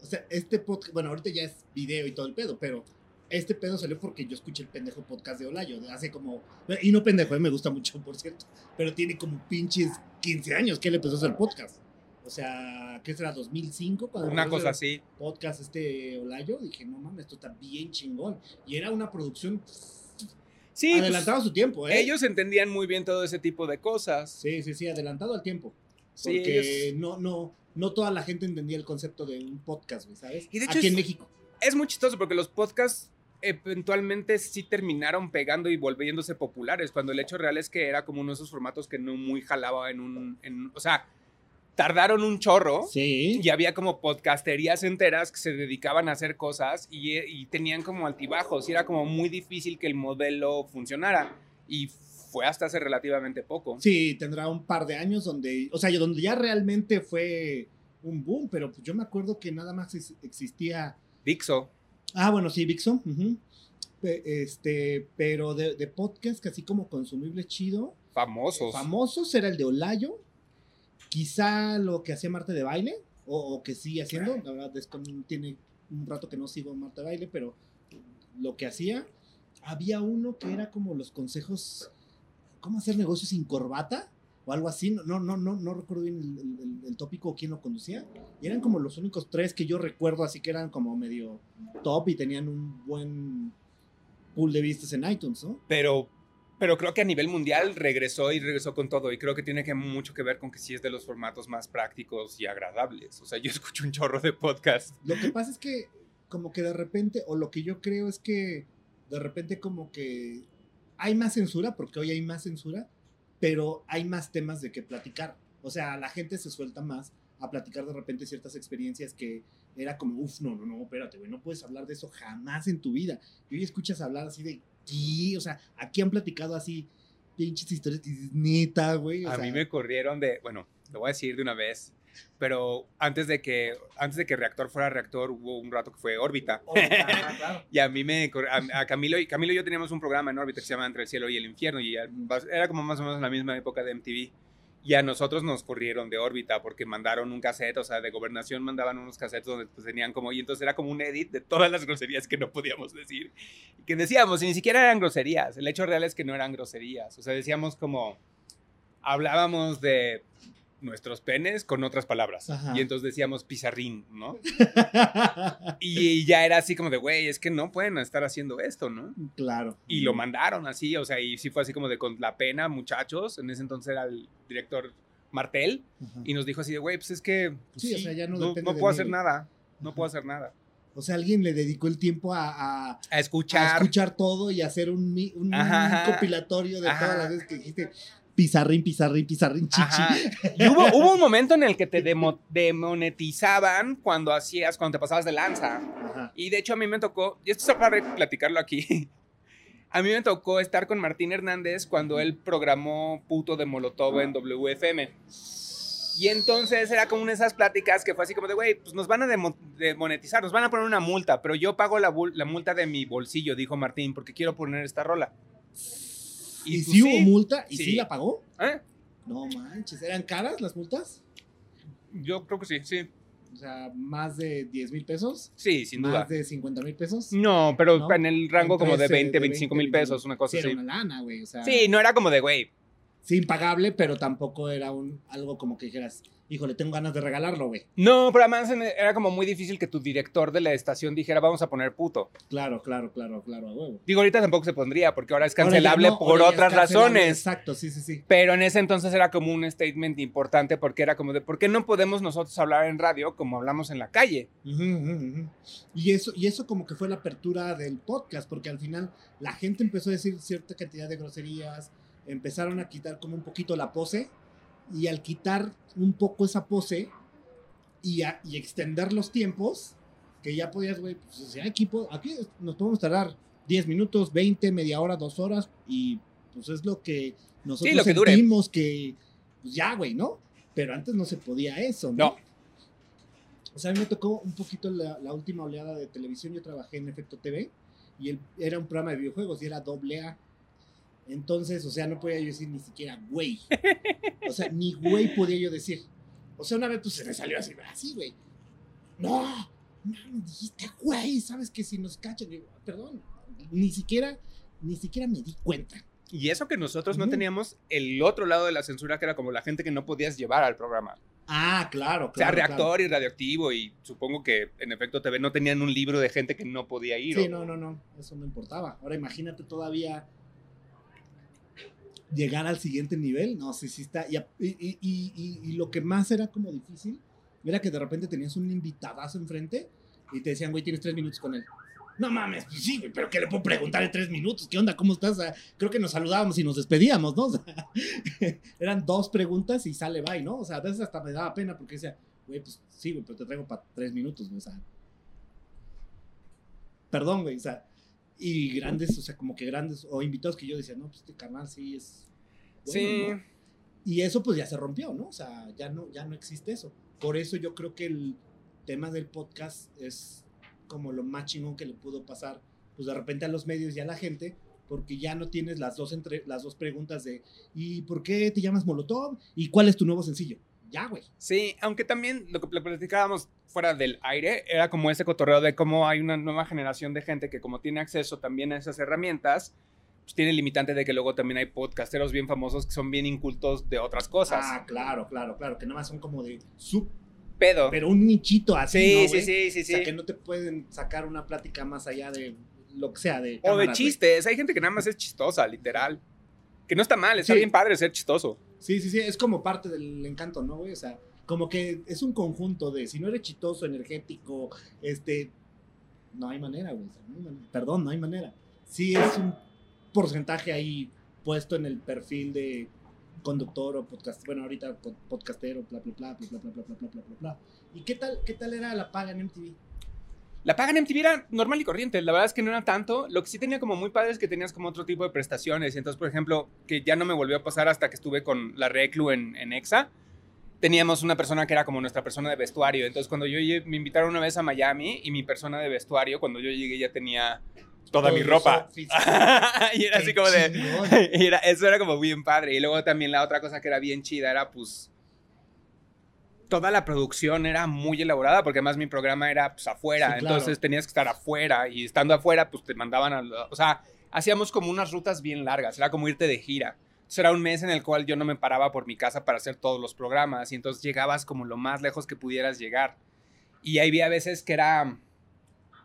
o sea, este podcast, bueno, ahorita ya es video y todo el pedo, pero este pedo salió porque yo escuché el pendejo podcast de Olayo de hace como, y no pendejo, eh, me gusta mucho, por cierto, pero tiene como pinches 15 años que él empezó a hacer podcast. O sea, ¿qué será? ¿2005? Cuando Una cosa así. Podcast este Olayo, dije, no mames, esto está bien chingón. Y era una producción Sí, pues, adelantado a su tiempo, ¿eh? ellos entendían muy bien todo ese tipo de cosas. Sí, sí, sí, adelantado al tiempo. Sí, Porque ellos- no, no, no toda la gente entendía el concepto de un podcast, güey, ¿sabes? Y de hecho Aquí es- en México. Es muy chistoso porque los podcasts eventualmente sí terminaron pegando y volviéndose populares, cuando el hecho real es que era como uno de esos formatos que no muy jalaba en un... en- o sea, tardaron un chorro. Sí. Y había como podcasterías enteras que se dedicaban a hacer cosas y, y tenían como altibajos y era como muy difícil que el modelo funcionara. Y fue hasta hace relativamente poco. Sí, tendrá un par de años donde, o sea, donde ya realmente fue un boom, pero pues yo me acuerdo que nada más ex- existía. Dixo. Ah, bueno, sí, Vixo. Este, pero de, de podcast, que así como consumible chido. Famosos. Famosos era el de Olayo. Quizá lo que hacía Marte de baile, o, o que sigue haciendo. La verdad es que tiene un rato que no sigo Marte de baile, pero lo que hacía. Había uno que era como los consejos. ¿Cómo hacer negocios sin corbata? O algo así. No, no, no, no, recuerdo bien el, el- el tópico o quién lo conducía. Y eran como los únicos tres que yo recuerdo, así que eran como medio top y tenían un buen pool de vistas en iTunes, ¿no? pero, pero creo que a nivel mundial regresó y regresó con todo. Y creo que tiene que mucho que ver con que sí es de los formatos más prácticos y agradables. O sea, yo escucho un chorro de podcast. Lo que pasa es que como que de repente, o lo que yo creo es que de repente como que hay más censura, porque hoy hay más censura, pero hay más temas de que platicar. O sea, la gente se suelta más a platicar de repente ciertas experiencias que era como, uff, no, no, no, espérate, güey, no puedes hablar de eso jamás en tu vida. Y hoy escuchas hablar así de, ¿qué? O sea, aquí han platicado así pinches historias que dices, neta, güey. o A sea, mí me corrieron de, bueno, lo voy a decir de una vez, pero antes de que antes de que Reactor fuera Reactor hubo un rato que fue órbita. claro. Y a mí me a, a Camilo y Camilo y yo teníamos un programa en órbita que se llama Entre el cielo y el infierno y era como más o menos en la misma época de MTV. Y a nosotros nos corrieron de órbita porque mandaron un cassette, o sea, de gobernación mandaban unos cassettes donde pues, tenían como, y entonces era como un edit de todas las groserías que no podíamos decir. Y que decíamos, y ni siquiera eran groserías, el hecho real es que no eran groserías, o sea, decíamos como, hablábamos de nuestros penes con otras palabras. Ajá. Y entonces decíamos pizarrín, ¿no? Y ya era así como de, güey, es que no pueden estar haciendo esto, ¿no? claro. Y lo mandaron así, o sea, y sí fue así como de con la pena, muchachos. En ese entonces era el director Martel Ajá. y nos dijo así de, güey, pues es que pues, Sí, o sea, ya no no, puedo hacer nada, no Ajá. puedo hacer nada. O sea, alguien le dedicó el tiempo a, a- A a escuchar. escuchar todo y hacer un, un ajá. compilatorio de todas las veces que dijiste pizarrín, pizarrín, pizarrín, chichi. Ajá. Y hubo, hubo un momento en el que te demo- demonetizaban cuando hacías, cuando te pasabas de lanza. Ajá. Y de hecho a mí me tocó, y esto es para platicarlo aquí, a mí me tocó estar con Martín Hernández cuando él programó Puto de Molotov en WFM. Y entonces era como una de esas pláticas que fue así como de, güey, pues nos van a demo- demonetizar, nos van a poner una multa, pero yo pago la, la multa de mi bolsillo, dijo Martín, porque quiero poner esta rola. ¿Y, pues si hubo multa? ¿Y Sí. sí la pagó? ¿Eh? No manches, ¿eran caras las multas? Yo creo que sí, sí. O sea, más de 10 mil pesos, Sí, sin más duda. de 50 mil pesos. No, pero ¿No? en el rango como de Entre ese 20, 25 mil 20, pesos, una cosa sí, así. Era una lana, güey. O sea, Sí, no era como de, güey, sí, impagable, pero tampoco era un algo como que dijeras, híjole, tengo ganas de regalarlo, güey. No, pero además era como muy difícil que tu director de la estación dijera, vamos a poner puto. Claro, claro, claro, claro, a huevo. Digo, ahorita tampoco se pondría porque ahora es Ahora cancelable no, por ahora ya es otras cancelable, razones. Exacto, sí, sí, sí. Pero en ese entonces era como un statement importante porque era como de, ¿por qué no podemos nosotros hablar en radio como hablamos en la calle? Y eso, y eso como que fue la apertura del podcast, porque al final la gente empezó a decir cierta cantidad de groserías, empezaron a quitar como un poquito la pose, y al quitar un poco esa pose y, a- y extender los tiempos, que ya podías, güey, pues o sea, aquí, po- aquí nos podemos tardar 10 minutos, 20, media hora, dos horas, y pues es lo que nosotros lo que dure. sentimos que, pues ya, güey, ¿no? Pero antes no se podía eso, ¿no? No. O sea, a mí me tocó un poquito la, la última oleada de televisión. Yo trabajé en Efecto TV y era un programa de videojuegos y era doble A. Entonces, o sea, no podía yo decir ni siquiera güey. O sea, ni güey podía yo decir. O sea, una vez pues se me salió así, así, güey. No, no, dijiste güey, sabes que si nos cachan, digo, perdón, ni siquiera, ni siquiera me di cuenta. Y eso que nosotros no teníamos el otro lado de la censura, que era como la gente que no podías llevar al programa. Ah, claro, claro. o sea, claro. reactor y radioactivo, y supongo que en efecto TV no tenían un libro de gente que no podía ir. Sí, o- no, no, no, eso no importaba. Ahora imagínate todavía llegar al siguiente nivel. No, sí, sí está. Y, y- y- y- lo que más era como difícil era que de repente tenías un invitadazo enfrente y te decían, güey, tienes tres minutos con él. No mames, pues sí, güey, pero ¿qué le puedo preguntar en tres minutos? ¿Qué onda? ¿Cómo estás? Sea, creo que nos saludábamos y nos despedíamos, ¿no? O sea, eran dos preguntas y sale bye, ¿no? O sea, a veces hasta me daba pena porque decía, güey, pues sí, güey, pero te traigo para tres minutos, güey, o sea. Perdón, güey, o sea. Y grandes, o sea, como que grandes, o invitados que yo decía, no, pues este canal sí es. bueno, Sí. ¿no? Y eso pues ya se rompió, ¿no? O sea, ya no, ya no existe eso. Por eso yo creo que el tema del podcast es como lo más chingón que le pudo pasar, pues de repente a los medios y a la gente, porque ya no tienes las dos, entre, las dos preguntas de, ¿y por qué te llamas Molotov? ¿Y cuál es tu nuevo sencillo? Ya, güey. Sí, aunque también lo que pl- platicábamos fuera del aire era como ese cotorreo de cómo hay una nueva generación de gente que como tiene acceso también a esas herramientas, pues tiene el limitante de que luego también hay podcasteros bien famosos que son bien incultos de otras cosas. Ah, claro, claro, claro, que nada más son como de sub, Pedo. pero un nichito así, sí, ¿no, sí, güey? sí, sí, O sea, sí. que no te pueden sacar una plática más allá de lo que sea, de O de chistes. Hay gente que nada más es chistosa, literal. Que no está mal, está Sí. bien padre ser chistoso. Sí, sí, sí, es como parte del encanto, ¿no, güey? O sea, como que es un conjunto de, si no eres chitoso, energético, este, no hay manera, güey. Perdón, no hay manera. Sí es un porcentaje ahí puesto en el perfil de conductor o podcast, bueno, ahorita po- podcastero, bla, bla, bla, bla, bla, bla, bla, bla, bla, bla. ¿Y qué tal, qué tal era la paga en MTV? La paga en MTV era normal y corriente. La verdad es que no era tanto. Lo que sí tenía como muy padre es que tenías como otro tipo de prestaciones. Y entonces, por ejemplo, que ya no me volvió a pasar hasta que estuve con la Reclu en, en EXA. Teníamos una persona que era como nuestra persona de vestuario. Entonces, cuando yo lle- me invitaron una vez a Miami y mi persona de vestuario, cuando yo llegué ya tenía toda mi ropa. y era así como de... chingón. y era- eso era como bien padre. Y luego también la otra cosa que era bien chida era pues... Toda la producción era muy elaborada porque además mi programa era pues afuera. Sí, claro. Entonces tenías que estar afuera y estando afuera pues te mandaban a... O sea, hacíamos como unas rutas bien largas. Era como irte de gira. Entonces era un mes en el cual yo no me paraba por mi casa para hacer todos los programas y entonces llegabas como lo más lejos que pudieras llegar. Y ahí había veces que era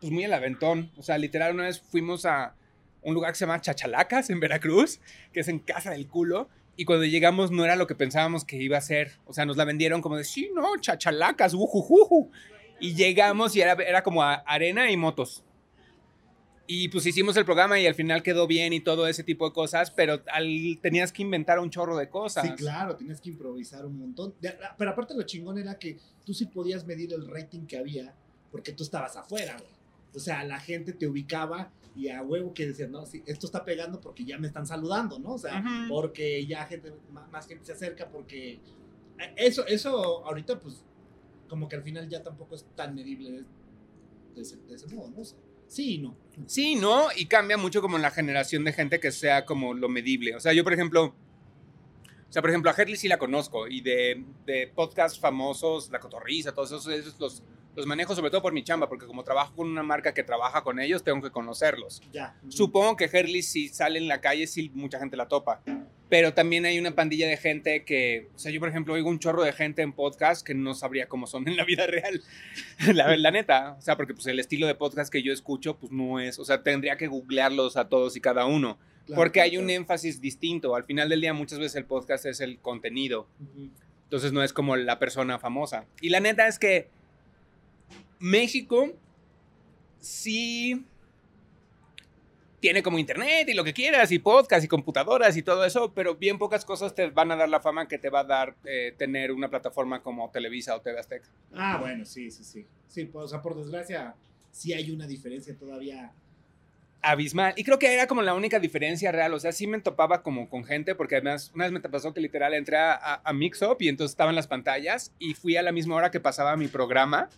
pues muy al aventón. O sea, literal una vez fuimos a un lugar que se llama Chachalacas en Veracruz, que es en Casa del Culo. Y cuando llegamos no era lo que pensábamos que iba a ser. O sea, nos la vendieron como de, sí, no, Chachalacas, ujujuju. Y llegamos y era, era como arena y motos. Y pues hicimos el programa y al final quedó bien y todo ese tipo de cosas, pero al- tenías que inventar un chorro de cosas. Sí, claro, tienes que improvisar un montón. Pero aparte lo chingón era que tú sí podías medir el rating que había porque tú estabas afuera. O sea, la gente te ubicaba y a huevo que decías, no, sí, esto está pegando porque ya me están saludando, ¿no? O sea, porque ya gente, más gente se acerca porque... eh, Eso, eso ahorita pues como que al final ya tampoco es tan medible de, de ese, de ese modo, ¿no? O sea, sí y no. Sí, ¿no? Y cambia mucho como en la generación de gente que sea como lo medible. O sea, yo, por ejemplo, o sea, por ejemplo, a Herley sí la conozco y de, de podcasts famosos, La Cotorriza, todos esos, esos los, los manejo sobre todo por mi chamba, porque como trabajo con una marca que trabaja con ellos, tengo que conocerlos. Ya. Supongo que Herley si sale en la calle, sí mucha gente la topa. Pero también hay una pandilla de gente que, o sea, yo por ejemplo oigo un chorro de gente en podcast que no sabría cómo son en la vida real. la, la neta, o sea, porque pues el estilo de podcast que yo escucho, pues no es, o sea, tendría que googlearlos a todos y cada uno. Claro, porque hay claro, un énfasis distinto. Al final del día muchas veces el podcast es el contenido. Entonces no es como la persona famosa. Y la neta es que México sí tiene como internet y lo que quieras, y podcast y computadoras y todo eso, pero bien pocas cosas te van a dar la fama que te va a dar eh, tener una plataforma como Televisa o TV Azteca. Ah, bueno, sí, sí, sí. Sí, pues, o sea, por desgracia, sí hay una diferencia todavía. abismal. Y creo que era como la única diferencia real. O sea, sí me topaba como con gente, porque además una vez me pasó que literal entré a, a, a Mix Up y entonces estaban las pantallas y fui a la misma hora que pasaba mi programa.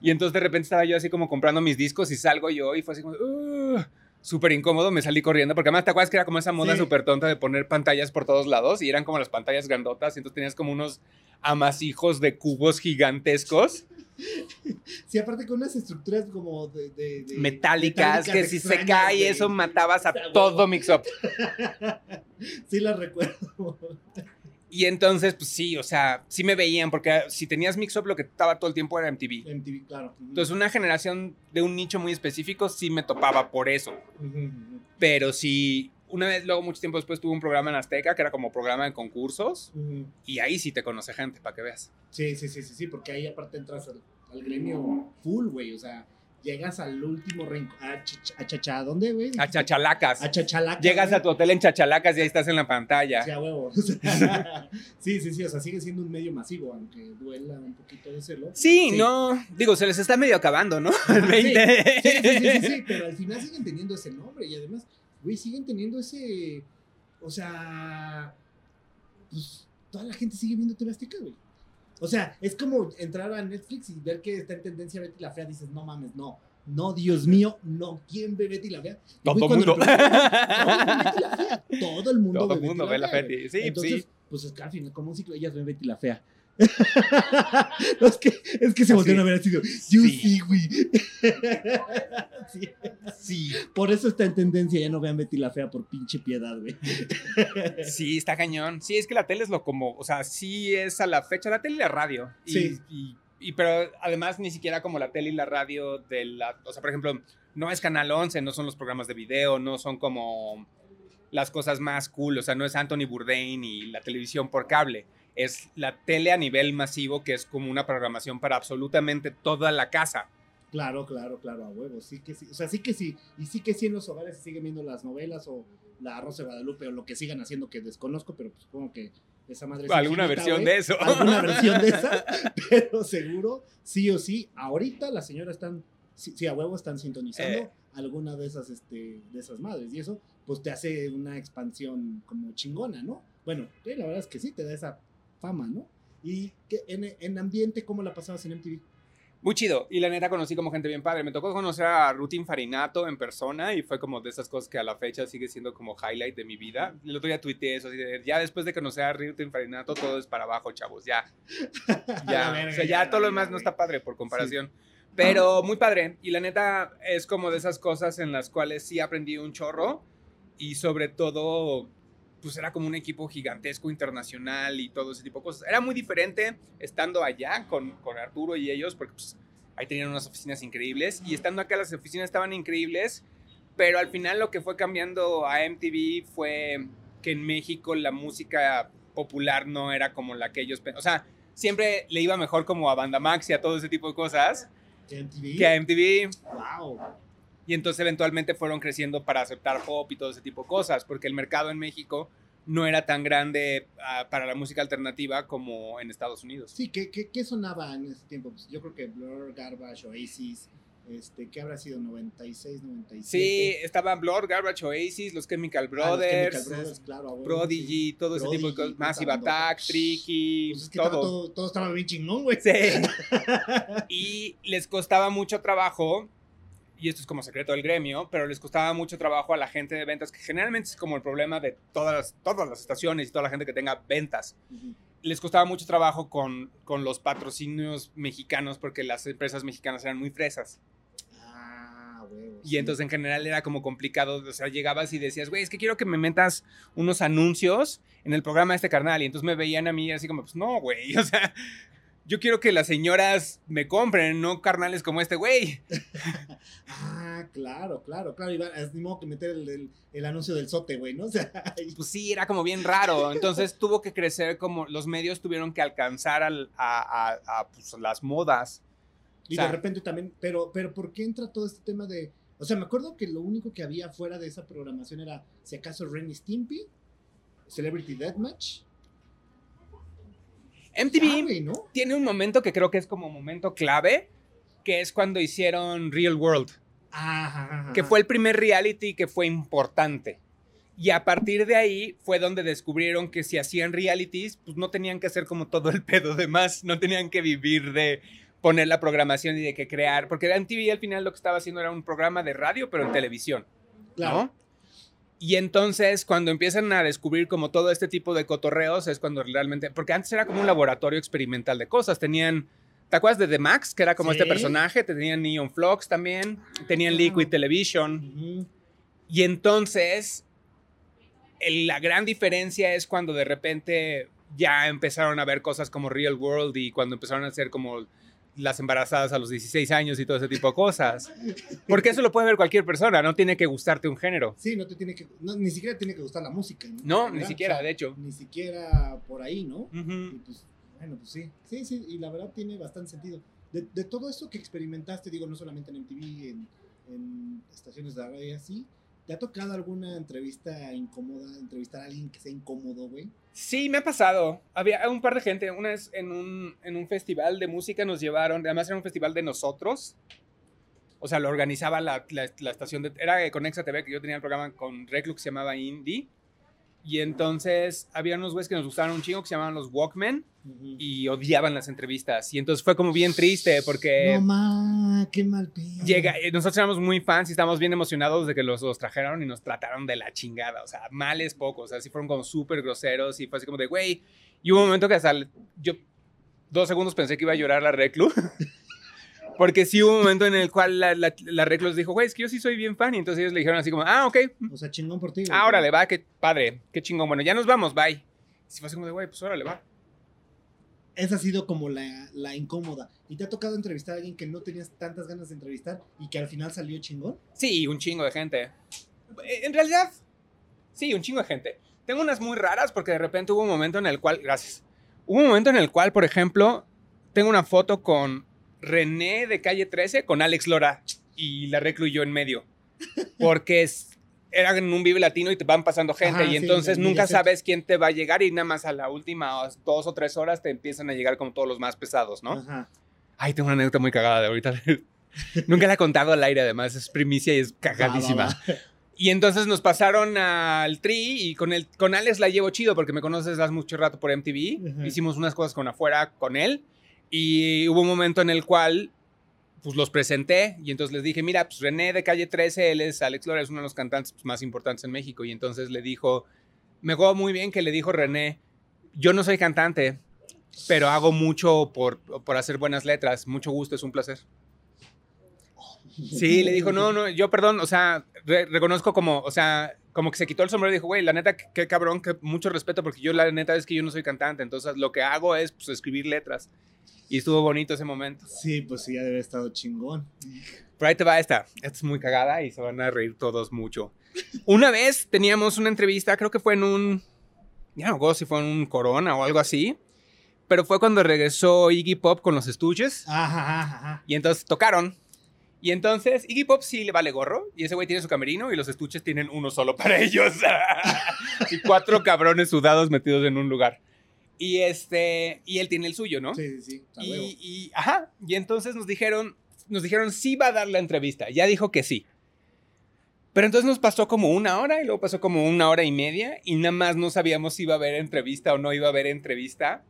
Y entonces de repente estaba yo así como comprando mis discos y salgo yo y fue así como... "Ugh", Súper incómodo, me salí corriendo, porque además te acuerdas que era como esa moda Sí. súper tonta de poner pantallas por todos lados y eran como las pantallas grandotas y entonces tenías como unos amasijos de cubos gigantescos. Sí, aparte con unas estructuras como de... de- de- metálicas, que si se cae eso matabas a todo huevo. Mix Up. Sí las recuerdo. Y entonces, pues sí, o sea, sí me veían, porque si tenías Mix Up, lo que estaba todo el tiempo era MTV. MTV, claro. Entonces, una generación de un nicho muy específico sí me topaba por eso. Pero sí, una vez, luego, mucho tiempo después, tuve un programa en Azteca que era como programa de concursos. Y ahí sí te conoce gente, para que veas. Sí, sí, sí, sí, sí, porque ahí aparte entras al, al gremio full, güey, o sea, llegas al último rincón, a, Chach- a Chacha, ¿dónde, güey? A Chachalacas. A Chachalaca. Llegas güey. a tu hotel en Chachalacas y ahí estás en la pantalla. Huevo. Sí, sí, sí, o sea, sigue siendo un medio masivo, aunque duela un poquito decirlo. Sí, Sí. no. Digo, se les está medio acabando, ¿no? El Sí, 20. Sí, sí, sí, sí, sí, pero al final siguen teniendo ese nombre y además, güey, siguen teniendo ese, o sea, pues toda la gente sigue viendo TV Azteca, güey. O sea, es como entrar a Netflix y ver que está en tendencia Betty la Fea, dices, no mames, no, no, Dios mío, no, ¿quién ve Betty la Fea? Y, Todo cuando mundo. le preguntan, "No, Betty la Fea", todo el mundo Todo ve el mundo Betty ve la Fea, Betty. Sí, Entonces, sí. pues es que al final, como un ciclo, ellas ven Betty la Fea. no, es que, es que se voltean a ver así, yo Sí. sí, güey. Sí. Sí. Por eso está en tendencia, ya no vean Betty la Fea por pinche piedad, güey. Sí, está cañón. Sí, es que la tele es lo como, o sea, sí es a la fecha la tele y la radio. Y, Sí. y- y- pero además ni siquiera como la tele y la radio de la, o sea, por ejemplo, no es Canal 11, no son los programas de video, no son como las cosas más cool, o sea, no es Anthony Bourdain y la televisión por cable. Es la tele a nivel masivo que es como una programación para absolutamente toda la casa. Claro, claro, claro, a huevo, sí que sí. O sea, sí que sí. Y sí que sí en los hogares se siguen viendo las novelas o la Rosa de Guadalupe o lo que sigan haciendo que desconozco, pero pues supongo que esa madre es Alguna versión de eso. Alguna versión de esa, pero seguro, sí o sí, ahorita las señoras están, sí, sí, a huevo están sintonizando Eh. alguna de esas, este, de esas madres. Y eso, pues te hace una expansión como chingona, ¿no? Bueno, sí, la verdad es que sí, te da esa fama, ¿no? Y que en, en ambiente, ¿cómo la pasabas en MTV? Muy chido. Y la neta conocí como gente bien padre. Me tocó conocer a Rutin Farinato en persona y fue como de esas cosas que a la fecha sigue siendo como highlight de mi vida. El otro día tuiteé eso, así de, ya después de conocer a Rutin Farinato todo es para abajo, chavos, ya. Ya, verga, o sea, ya, ya todo lo demás no está padre por comparación. Pero muy padre. Y la neta es como de esas cosas en las cuales sí aprendí un chorro y sobre todo pues era como un equipo gigantesco internacional y todo ese tipo de cosas. Era muy diferente estando allá con, con Arturo y ellos porque pues ahí tenían unas oficinas increíbles y estando acá las oficinas estaban increíbles, pero al final lo que fue cambiando a MTV fue que en México la música popular no era como la que ellos, o sea, siempre le iba mejor como a Banda Max y a todo ese tipo de cosas ¿Que MTV? que a MTV. Wow. Y entonces eventualmente fueron creciendo para aceptar pop y todo ese tipo de cosas, porque el mercado en México no era tan grande ah, para la música alternativa como en Estados Unidos. Sí, ¿qué, qué, qué sonaba en ese tiempo? Pues yo creo que Blur, Garbage, Oasis, este, ¿qué habrá sido? ¿96, 97? Sí, estaban Blur, Garbage, Oasis, los Chemical Ah, los Brothers, Chemical Brothers, claro, a huevo, Prodigy, sí. todo ese tipo de cosas. Massive Attack. Tricky, Pues es que estaba todo. todo, todo estaba bien chingón, güey. Sí. y les costaba mucho trabajo, y esto es como secreto del gremio, pero les costaba mucho trabajo a la gente de ventas, que generalmente es como el problema de todas las, todas las estaciones y toda la gente que tenga ventas. Les costaba mucho trabajo con, con los patrocinios mexicanos porque las empresas mexicanas eran muy fresas. Ah. Y entonces en general era como complicado, o sea, llegabas y decías, güey, es que quiero que me metas unos anuncios en el programa de este carnal. Y entonces me veían a mí así como, pues no, güey, o sea, yo quiero que las señoras me compren, no carnales como este güey. Ah, claro, claro, claro. Iba, es ni modo que meter el, el- el anuncio del sote, güey, ¿no? O sea, ahí- Pues sí, era como bien raro. Entonces tuvo que crecer como los medios tuvieron que alcanzar al- a, a- a, pues, las modas. y o sea- de repente también, pero, pero ¿por qué entra todo este tema de... O sea, me acuerdo que lo único que había fuera de esa programación era, si acaso, Ren Stimpy, Celebrity Deathmatch. MTV Ah, tiene un momento que creo que es como momento clave, que es cuando hicieron Real World, Ajá, ajá, que fue el primer reality que fue importante. Y a partir de ahí fue donde descubrieron que si hacían realities, pues no tenían que hacer como todo el pedo de más, no tenían que vivir de poner la programación y de que crear, porque MTV al final lo que estaba haciendo era un programa de radio, pero en televisión. Claro. ¿no? Y entonces cuando empiezan a descubrir como todo este tipo de cotorreos es cuando realmente, porque antes era como un laboratorio experimental de cosas, tenían, ¿te acuerdas de The Max? Que era como Sí. este personaje, tenían Neon Flux también, tenían. Liquid Television. Y entonces el- la gran diferencia es cuando de repente ya empezaron a ver cosas como Real World y cuando empezaron a hacer como las embarazadas a los 16 años y todo ese tipo de cosas. Porque eso lo puede ver cualquier persona, no tiene que gustarte un género. Sí, no te tiene que, no, ni siquiera tiene que gustar la música. No, No, ni siquiera, O sea, de hecho. Ni siquiera por ahí, ¿no? Y Ujú. pues, bueno, pues sí. Sí, sí, y la verdad tiene bastante sentido. De, de todo esto que experimentaste, digo, no solamente en MTV, en, en estaciones de radio y así, ¿te ha tocado alguna entrevista incómoda, entrevistar a alguien que sea incómodo, güey? Sí, me ha pasado. Había un par de gente. Una vez en un, en un festival de música nos llevaron, además era un festival de nosotros. O sea, lo organizaba la, la- estación de... Era con Exa TV, que yo tenía el programa con Reclux que se llamaba Indie. Y entonces había unos güeyes que nos gustaban un chingo que se llamaban los Walkmen Ujú. y odiaban las entrevistas. Y entonces fue como bien triste porque... no, ma, qué mal pedo. Llega, eh, nosotros éramos muy fans y estábamos bien emocionados de que los, los trajeron y nos trataron de la chingada. O sea, males pocos. Así fueron como súper groseros y fue así como de, güey. Y hubo un momento que hasta yo dos segundos pensé que iba a llorar la reclu. Porque sí hubo un momento en el cual la, la, dijo, güey, es que yo sí soy bien fan. Y entonces ellos le dijeron así como, ah, ok. O sea, chingón por ti. Ah, órale, va, qué padre, qué chingón. Bueno, ya nos vamos, bye. Y sí fue así como de, güey, pues órale, va. Esa ha sido como la, la incómoda. ¿Y te ha tocado entrevistar a alguien que no tenías tantas ganas de entrevistar y que al final salió chingón? Sí, un chingo de gente. Eh, En realidad, sí, un chingo de gente. Tengo unas muy raras porque de repente hubo un momento en el cual, gracias, hubo un momento en el cual, por ejemplo, tengo una foto con René de calle 13 con Alex Lora y la recluyó en medio. Porque es, era en un Vive Latino y te van pasando gente Ajá, y entonces nunca sabes quién te va a llegar y nada más a la última dos o tres horas te empiezan a llegar como todos los más pesados, ¿no? Ajá. Ay, tengo una anécdota muy cagada de ahorita. Nunca la he contado al aire, además, es primicia y es cagadísima. Va, va, va. Y entonces nos pasaron al Tri y con, el, con Alex la llevo chido porque me conoces hace mucho rato por MTV. Hicimos unas cosas con afuera con él y hubo un momento en el cual pues los presenté y entonces les dije, mira, pues René de Calle 13, él es Alex Lora, es uno de los cantantes pues, más importantes en México y entonces le dijo, me acuerdo muy bien que le dijo René, yo no soy cantante, pero hago mucho por, por hacer buenas letras, mucho gusto, es un placer. Sí, le dijo, no, no, yo perdón, o sea, re- reconozco como, o sea, como que se quitó el sombrero y dijo, güey, la neta, qué, cabrón, que mucho respeto, porque yo la neta es que yo no soy cantante, entonces lo que hago es pues, escribir letras. Y estuvo bonito ese momento. Sí, pues sí, ya debe haber estado chingón. Pero ahí te va esta. Esta es muy cagada y se van a reír todos mucho. Una vez teníamos una entrevista, creo que fue en un. Ya no me acuerdo si fue en un Corona o algo así. Pero fue cuando regresó Iggy Pop con los estuches. Ajá, ajá, ajá. Y entonces tocaron. Y entonces Iggy Pop sí le vale gorro. Y ese güey tiene su camerino y los estuches tienen uno solo para ellos. y cuatro cabrones sudados metidos en un lugar. Y este. Y él tiene el suyo, ¿no? Sí, sí, sí. huevo. Y, y- ajá, y entonces nos dijeron, nos dijeron sí va a dar la entrevista. Ya dijo que sí. Pero entonces nos pasó como una hora y luego pasó como una hora y media y nada más no sabíamos si iba a haber entrevista o no iba a haber entrevista.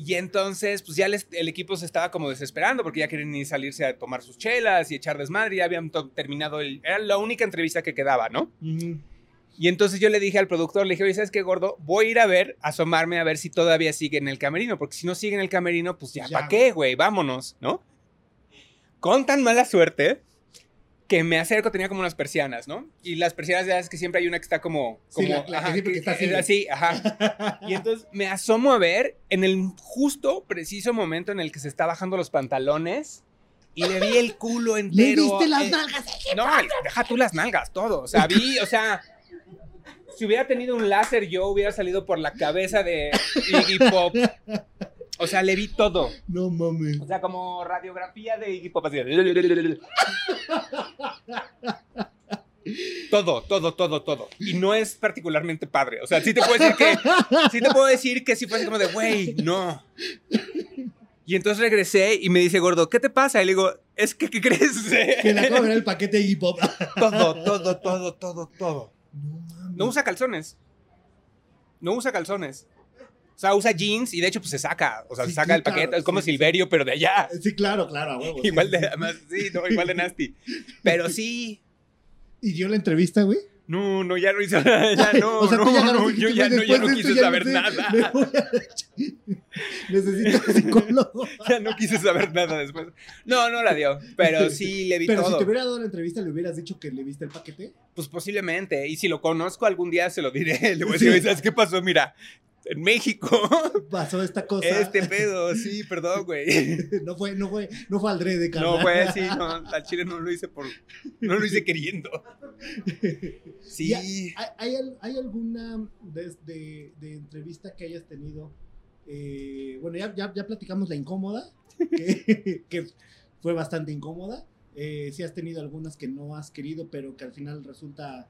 Y entonces, pues ya les- el equipo se estaba como desesperando porque ya querían ir salirse a tomar sus chelas y echar desmadre. Ya habían terminado el... Era la única entrevista que quedaba, ¿no? Y entonces yo le dije al productor, le dije, oye, ¿sabes qué, gordo? Voy a ir a ver, asomarme a ver si todavía sigue en el camerino, porque si no sigue en el camerino, pues ya, Ya. ¿para qué, güey? Vámonos, ¿no? Con tan mala suerte que me acerco, tenía como unas persianas, ¿no? Y las persianas ya es que siempre hay una que está como... Sí, como la- la que siempre que está así, es así, ajá. Y entonces me asomo a ver en el justo, preciso momento en el que se está bajando los pantalones y le vi el culo ¿Le entero. viste las eh, nalgas? no, deja tú las nalgas, todo. O sea, vi, o sea, si hubiera tenido un láser, yo hubiera salido por la cabeza de Iggy Pop. O sea, le vi todo. No mames. O sea, como radiografía de Iggy Pop. Así. Todo, todo, todo, todo. Y no es particularmente padre. O sea, sí te puedo decir que, sí te puedo decir que sí fue así como de, güey, no. Y entonces regresé y me dice, gordo, ¿qué te pasa? Y le digo, es que, ¿qué crees? Que le acabo de el paquete de hip hop. todo, todo, todo, todo, todo. No usa calzones. No usa calzones. O sea, usa jeans y de hecho pues se saca. O sea, Sí, se saca sí, el paquete. claro, es como sí. Silverio, pero de allá. Sí, claro, claro, a huevo. sí, Igual de, además, sí, no, igual de nasty. Pero sí. ¿Y dio la entrevista, güey? No, no, ya no hizo nada. Ya no, o sea, no, tú ya no, yo ya no, ya no quise ya saber nada. Necesito psicólogo. Ya no quise saber nada después. No, no la dio. Pero sí le vi Pero si todo. te hubiera dado la entrevista, ¿le hubieras dicho que le viste el paquete? Pues posiblemente. Y si lo conozco algún día se lo diré. Le voy a decir, "Oye, ¿sabes qué pasó? Mira, en México, Pasó esta cosa. este pedo. Sí, perdón, güey. No fue, no fue, no fue al drede, carnal. No, güey, sí, no. Al chile no lo hice por. No lo hice queriendo. Sí. ¿Hay, hay, al- hay alguna de, de- de entrevista que hayas tenido? Eh, bueno, ya, ya, ya platicamos la incómoda, que, que fue bastante incómoda. Eh, si has tenido algunas que no has querido, pero que al final resulta,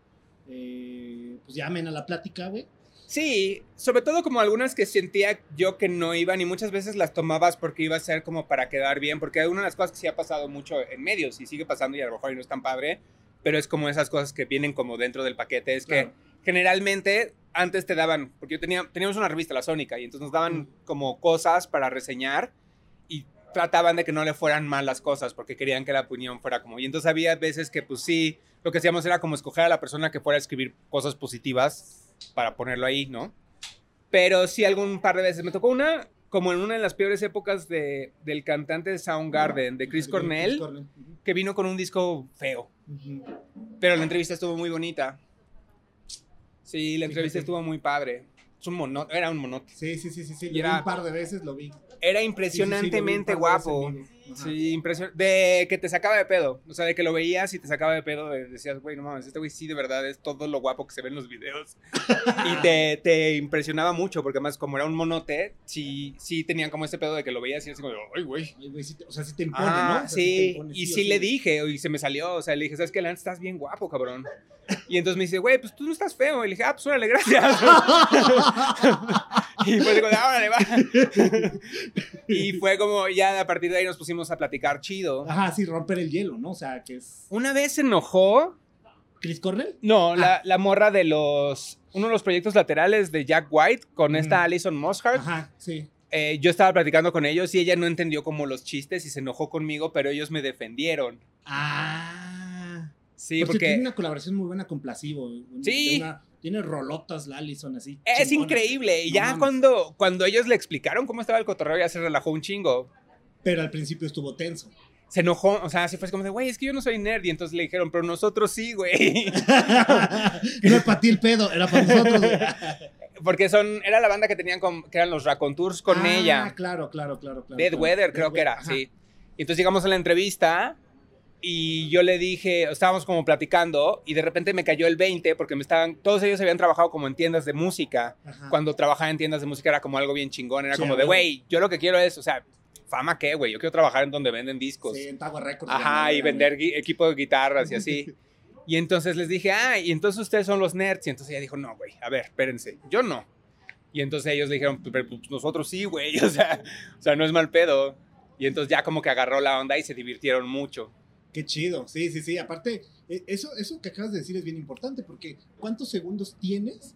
eh, pues llamen a la plática, güey. Sí, sobre todo como algunas que sentía yo que no iban y muchas veces las tomabas porque iba a ser como para quedar bien, porque una de las cosas que sí ha pasado mucho en medios y sigue pasando y a lo mejor no es tan padre, pero es como esas cosas que vienen como dentro del paquete, es Claro. que generalmente antes te daban, porque yo tenía, teníamos una revista, La Sónica, y entonces nos daban Mm. como cosas para reseñar y trataban de que no le fueran mal las cosas porque querían que la opinión fuera como, y entonces había veces que pues sí, lo que hacíamos era como escoger a la persona que fuera a escribir cosas positivas para ponerlo ahí, ¿no? Pero sí algún par de veces. Me tocó una, como en una de las peores épocas de, del cantante de Soundgarden, de Chris Cornell, que vino con un disco feo. Pero la entrevista estuvo muy bonita. Sí, la entrevista estuvo muy padre. Es un mono, era un monote. Sí, sí, sí, sí, sí. Vi un par de veces, lo vi. Era Sí, sí, sí, impresionantemente veces guapo. Sí, impresionante. De que te sacaba de pedo. O sea, de que lo veías y te sacaba de pedo. de- decías, güey, no mames, este güey sí de verdad es todo lo guapo que se ve en los videos. y te, te impresionaba mucho, porque además, como era un monote, sí, sí tenían como este pedo de que lo veías y así como, ay, güey. Ay, güey, sí te- o sea, sí te impone, Ah, ¿no? O sea, te sí, impone y o sí le dije, y se me salió, o sea, le dije, ¿sabes qué? La neta estás bien guapo, cabrón. Y entonces me dice, güey, pues tú no estás feo. Y le dije, ah, pues órale, gracias. y pues digo, ah, órale, va. y fue como, ya a partir de ahí nos pusimos a platicar chido. Ajá, sí, romper el hielo, ¿no? O sea, que es. Una vez se enojó, ¿Chris Cornell? no, Ah. la, la morra de los, uno de los proyectos laterales de Jack White con esta Ujú. Alison Mosshart. Ajá, sí. Eh, yo estaba platicando con ellos y ella no entendió como los chistes y se enojó conmigo, pero ellos me defendieron. Ah. Sí, porque, porque tiene una colaboración muy buena con Placebo. Sí. Una- tiene rolotas la Allison así. es chingonas. increíble. Y No ya mames. cuando, cuando ellos le explicaron cómo estaba el cotorreo, ya se relajó un chingo. Pero al principio estuvo tenso. Se enojó, o sea, se fue como de, güey, es que yo no soy nerd. Y entonces le dijeron, pero nosotros sí, güey. no es para ti el pedo, era para nosotros. güey. Porque son, era la banda que tenían con, que eran los Raconteurs con Ah, ella. Claro, claro, claro. claro Dead claro. Weather, creo que era, ajá. sí. Y entonces llegamos a la entrevista y yo le dije, estábamos como platicando y de repente me cayó el 20 porque me estaban, todos ellos habían trabajado como en tiendas de música. Ajá. Cuando trabajaba en tiendas de música era como algo bien chingón, era Sí, como de, güey, yo lo que quiero es, o sea, fama qué, güey, yo quiero trabajar en donde venden discos. Sí, en Tower Records. Ajá, y vender equipo de guitarras y así. Y entonces les dije, ah, y entonces ustedes son los nerds. Y entonces ella dijo, no, güey, a ver, espérense, yo no. Y entonces ellos le dijeron, pero pues, nosotros sí, güey, o sea, o sea, no es mal pedo. Y entonces ya como que agarró la onda y se divirtieron mucho. Qué chido, sí, sí, sí. Aparte, eh, eso, eso que acabas de decir es bien importante porque ¿cuántos segundos tienes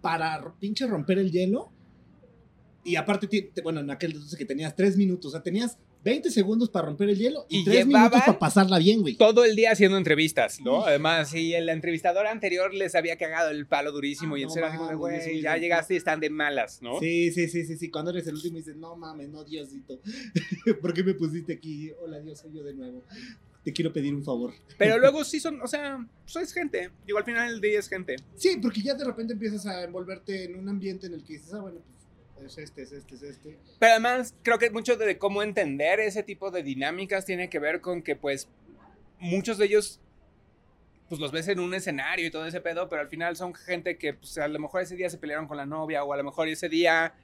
para pinche romper el hielo? Y aparte, bueno, en aquel entonces que tenías tres minutos, o sea, tenías 20 segundos para romper el hielo y, Y tres llevaban minutos para pasarla bien, güey. Todo el día haciendo entrevistas, ¿no? Además, sí, el entrevistador anterior les había cagado el palo durísimo y Ah, entonces no era como güey, ya llegaste y están de malas, ¿no? Sí, sí, sí, sí, sí. Cuando eres el último dices, no mames, no, Diosito. ¿Por qué me pusiste aquí? Hola, Dios, soy yo de nuevo. Te quiero pedir un favor. Pero luego sí son, o sea, pues es gente. Digo, al final del día es gente. Sí, porque ya de repente empiezas a envolverte en un ambiente en el que dices, ah, bueno, pues es este, es este, es este. Pero además, creo que mucho de cómo entender ese tipo de dinámicas tiene que ver con que, pues, muchos de ellos, pues los ves en un escenario y todo ese pedo, pero al final son gente que, pues, a lo mejor ese día se pelearon con la novia o a lo mejor ese día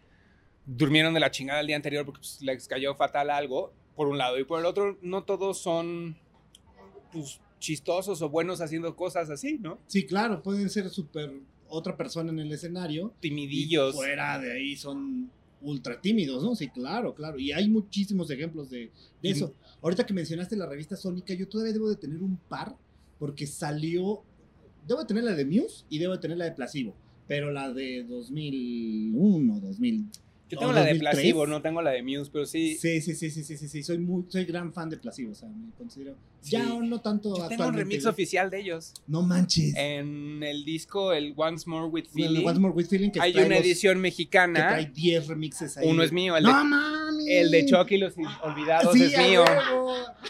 durmieron de la chingada el día anterior porque pues, les cayó fatal algo, por un lado. Y por el otro, no todos son, pues, chistosos o buenos haciendo cosas así, ¿no? Sí, claro, pueden ser súper otra persona en el escenario. Y Timidillos. fuera de ahí son ultra tímidos, ¿no? Sí, claro, claro. Y hay muchísimos ejemplos de, de eso. Ahorita que mencionaste la revista Sónica, yo todavía debo de tener un par porque salió, debo de tener la de Muse y debo de tener la de Placebo, pero la de 2001, 2000. Yo tengo la de 2003. Placebo, no tengo la de Muse, pero sí. Sí, sí, sí, sí, sí, sí, sí, soy muy, soy gran fan de Placebo, o sea, me considero, ya Sí. no tanto Yo tengo un remix oficial de ellos. No manches. En el disco, el Once More with El Feeling, What's More With Feeling que hay una los- edición que mexicana. trae 10 remixes ahí. Uno es mío, el de, ¡No mames! el de Chucky y los Olvidados Sí, es mío.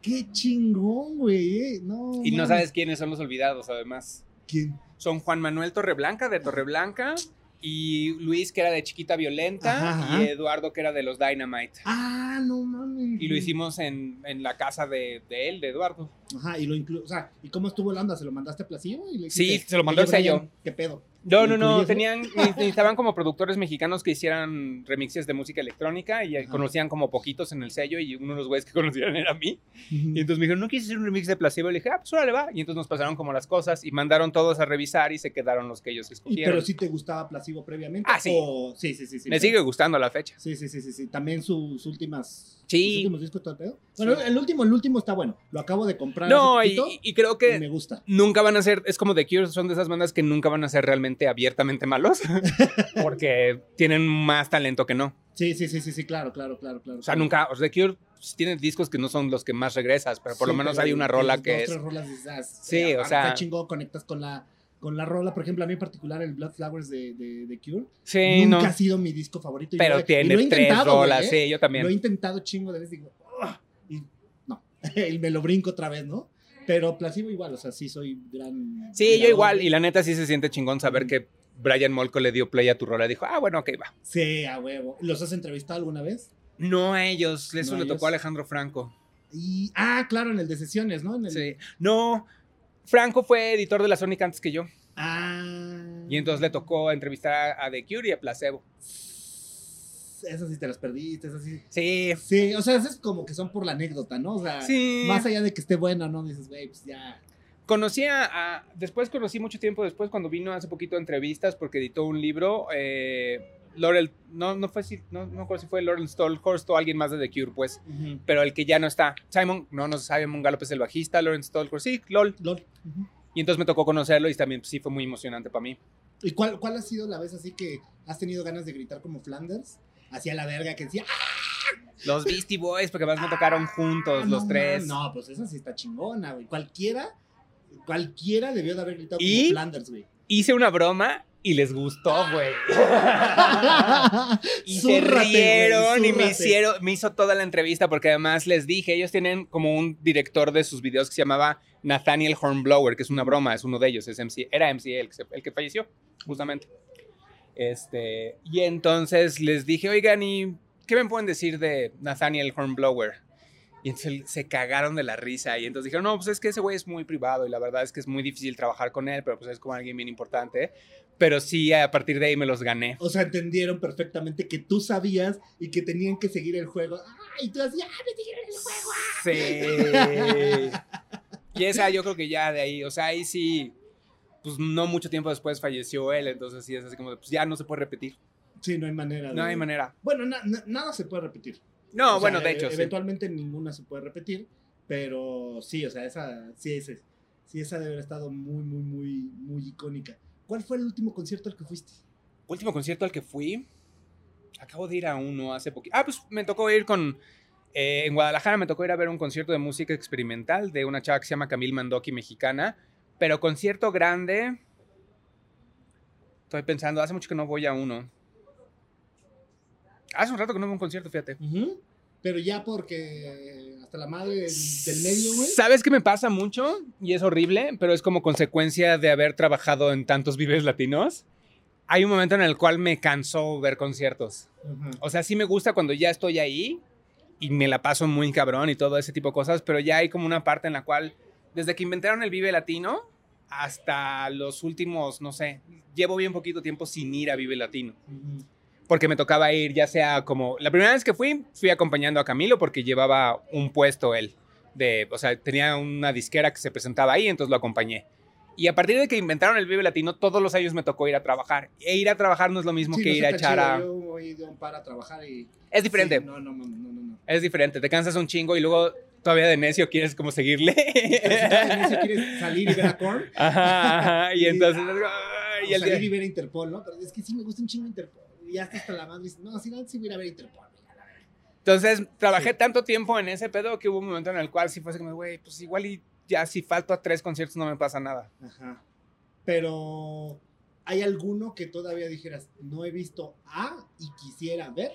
Qué chingón, güey. eh. No, Y no sabes quiénes son los olvidados, además. quién. Son Juan Manuel Torreblanca, de Torreblanca, y Luis, que era de Chiquita Violenta, Ajá, y Eduardo, que era de los Dynamite. Ah, no mames. Y lo hicimos en, en la casa de, de él, de Eduardo. Ajá, y lo inclu... O sea, ¿y cómo estuvo la onda? ¿Se lo mandaste a Placillo? Y le Sí, se lo mandó "Oye, el sello". ¿Qué pedo? No, ¿Lo no, no, tenían, necesitaban como productores mexicanos que hicieran remixes de música electrónica y Ajá. conocían como poquitos en el sello y uno de los güeyes que conocían era a mí. Y entonces me dijeron, ¿no quieres hacer un remix de Placebo? Y le dije, ah, pues órale, va. Y entonces nos pasaron como las cosas y mandaron todos a revisar y se quedaron los que ellos escogieron. pero sí te gustaba Placebo previamente. Ah, sí. o- Sí, sí, sí. sí Me sigue gustando a la fecha. Sí, sí, sí, sí, sí. También sus últimas. Sí. Sus últimos discos todo el pedo. Bueno, Sí. el último, el último está bueno. Lo acabo de comprar. No, hace y, poquito y creo y que me gusta. nunca van a ser, es como The Cure, son de esas bandas que nunca van a ser realmente abiertamente malos, porque tienen más talento que no. Sí, sí, sí, sí, sí, claro, claro, claro, claro. O sea, nunca, o sea, The Cure pues, tiene discos que no son los que más regresas, pero por lo menos hay una rola dos, que tres es... rolas ah, Sí, eh, o sea- chingón, conectas con la, con la rola. Por ejemplo, a mí en particular el Blood Flowers de, de, de Cure. Sí, nunca no. ha sido mi disco favorito. Pero tiene tres rolas, ¿eh? sí, yo Lo he también. intentado chingo de veces y digo, "Ah", y no, y me lo brinco otra vez, ¿no? Pero Placebo igual, o sea, sí soy gran... Sí, yo igual, y la neta sí se siente chingón saber que Brian Molko le dio play a tu rola y dijo, ah, bueno, ok, va. Sí, a huevo. ¿Los has entrevistado alguna vez? No a ellos, eso No a le ellos. tocó a Alejandro Franco. Y, ah, claro, en el de sesiones, ¿no? En el- Sí. No, Franco fue editor de la Sonic antes que yo. Ah. Y entonces le tocó entrevistar a The Cure y a Placebo. Esas sí te las perdiste, esas sí. Sí. Sí, o sea, esas como que son por la anécdota, ¿no? O sea, Sí. más allá de que esté buena, ¿no? Dices, güey, pues ya. Conocí a, a- Después conocí mucho tiempo después cuando vino hace poquito a entrevistas porque editó un libro. eh, Laurel. No, no fue si. No, no me acuerdo si fue Laurel Stolhorst o alguien más de The Cure, pues. Pero el que ya no está. Simon. No, no Simon Gallup es el bajista. Lauren Stolhorst. Sí, LOL. LOL. Ujú. Y entonces me tocó conocerlo y también pues, sí fue muy emocionante para mí. ¿Y cuál, cuál ha sido la vez así que has tenido ganas de gritar como Flanders? Hacia la verga que decía, ¡ah! Los Beastie Boys, porque además me tocaron juntos, no, los tres. man, No, pues esa sí está chingona, güey. Cualquiera, cualquiera debió de haber gritado ¿Y? como Flanders, güey. Hice una broma y les gustó, güey. Y se rieron y me hicieron, me hizo toda la entrevista porque además les dije, ellos tienen como un director de sus videos que se llamaba Nathaniel Hornblower, que es una broma, es uno de ellos, es MC, era MC el que, se- el que falleció, justamente. Este, y entonces les dije, oigan, ¿y qué me pueden decir de Nathaniel Hornblower? Y entonces se cagaron de la risa y entonces dijeron, no, pues es que ese güey es muy privado y la verdad es que es muy difícil trabajar con él, pero pues es como alguien bien importante. Pero sí, a partir de ahí me los gané. O sea, entendieron perfectamente que tú sabías y que tenían que seguir el juego. ¡Ay! Y tú así, ¡ah, me siguieron el juego! Sí. Y esa yo creo que ya de ahí, o sea, ahí sí, pues no mucho tiempo después falleció él, entonces sí es así como, de, pues ya no se puede repetir. Sí, no hay manera. No de- hay manera. Bueno, na- na- nada se puede repetir. No, O sea, bueno, de e- hecho, sí. Eventualmente ninguna se puede repetir, pero sí, o sea, esa, sí, ese, sí, esa debe haber estado muy, muy, muy, muy icónica. ¿Cuál fue el último concierto al que fuiste? Último concierto al que fui, acabo de ir a uno hace poquito. Ah, pues me tocó ir con, eh, en Guadalajara me tocó ir a ver un concierto de música experimental de una chava que se llama Camille Mandoki, mexicana, pero concierto grande, estoy pensando, hace mucho que no voy a uno. Hace un rato que no voy a un concierto, fíjate. Pero ya porque hasta la madre del, del medio, güey. ¿Sabes qué me pasa mucho? Y es horrible, pero es como consecuencia de haber trabajado en tantos vives latinos. Hay un momento en el cual me cansó ver conciertos. O sea, sí me gusta cuando ya estoy ahí y me la paso muy cabrón y todo ese tipo de cosas, pero ya hay como una parte en la cual, desde que inventaron el Vive Latino hasta los últimos, no sé, llevo bien poquito tiempo sin ir a Vive Latino porque me tocaba ir, ya sea como. La primera vez que fui, fui acompañando a Camilo porque llevaba un puesto él. De, o sea, tenía una disquera que se presentaba ahí, entonces lo acompañé. Y a partir de que inventaron el Vive Latino, todos los años me tocó ir a trabajar. E ir a trabajar no es lo mismo Sí, que no ir a echar a... Yo voy de un par a trabajar y... Es diferente. Sí, no, no, no, no. no. Es diferente. Te cansas un chingo y luego todavía de necio quieres como seguirle. Pero si estás en eso, quieres salir y ver a Korn, Ajá, ajá, Y Y- entonces... o y salir día- y ver a Interpol, ¿no? Pero es que sí me gusta un chingo Interpol. Y ya hasta la madre. y dices, No, si no, sí voy a ir a ver Interpol. güey, a la verga". Entonces, trabajé Sí. tanto tiempo en ese pedo que hubo un momento en el cual sí fue así como, güey, pues igual y ya si falto a tres conciertos no me pasa nada. Ajá. Pero, ¿hay alguno que todavía dijeras, no he visto A y quisiera ver?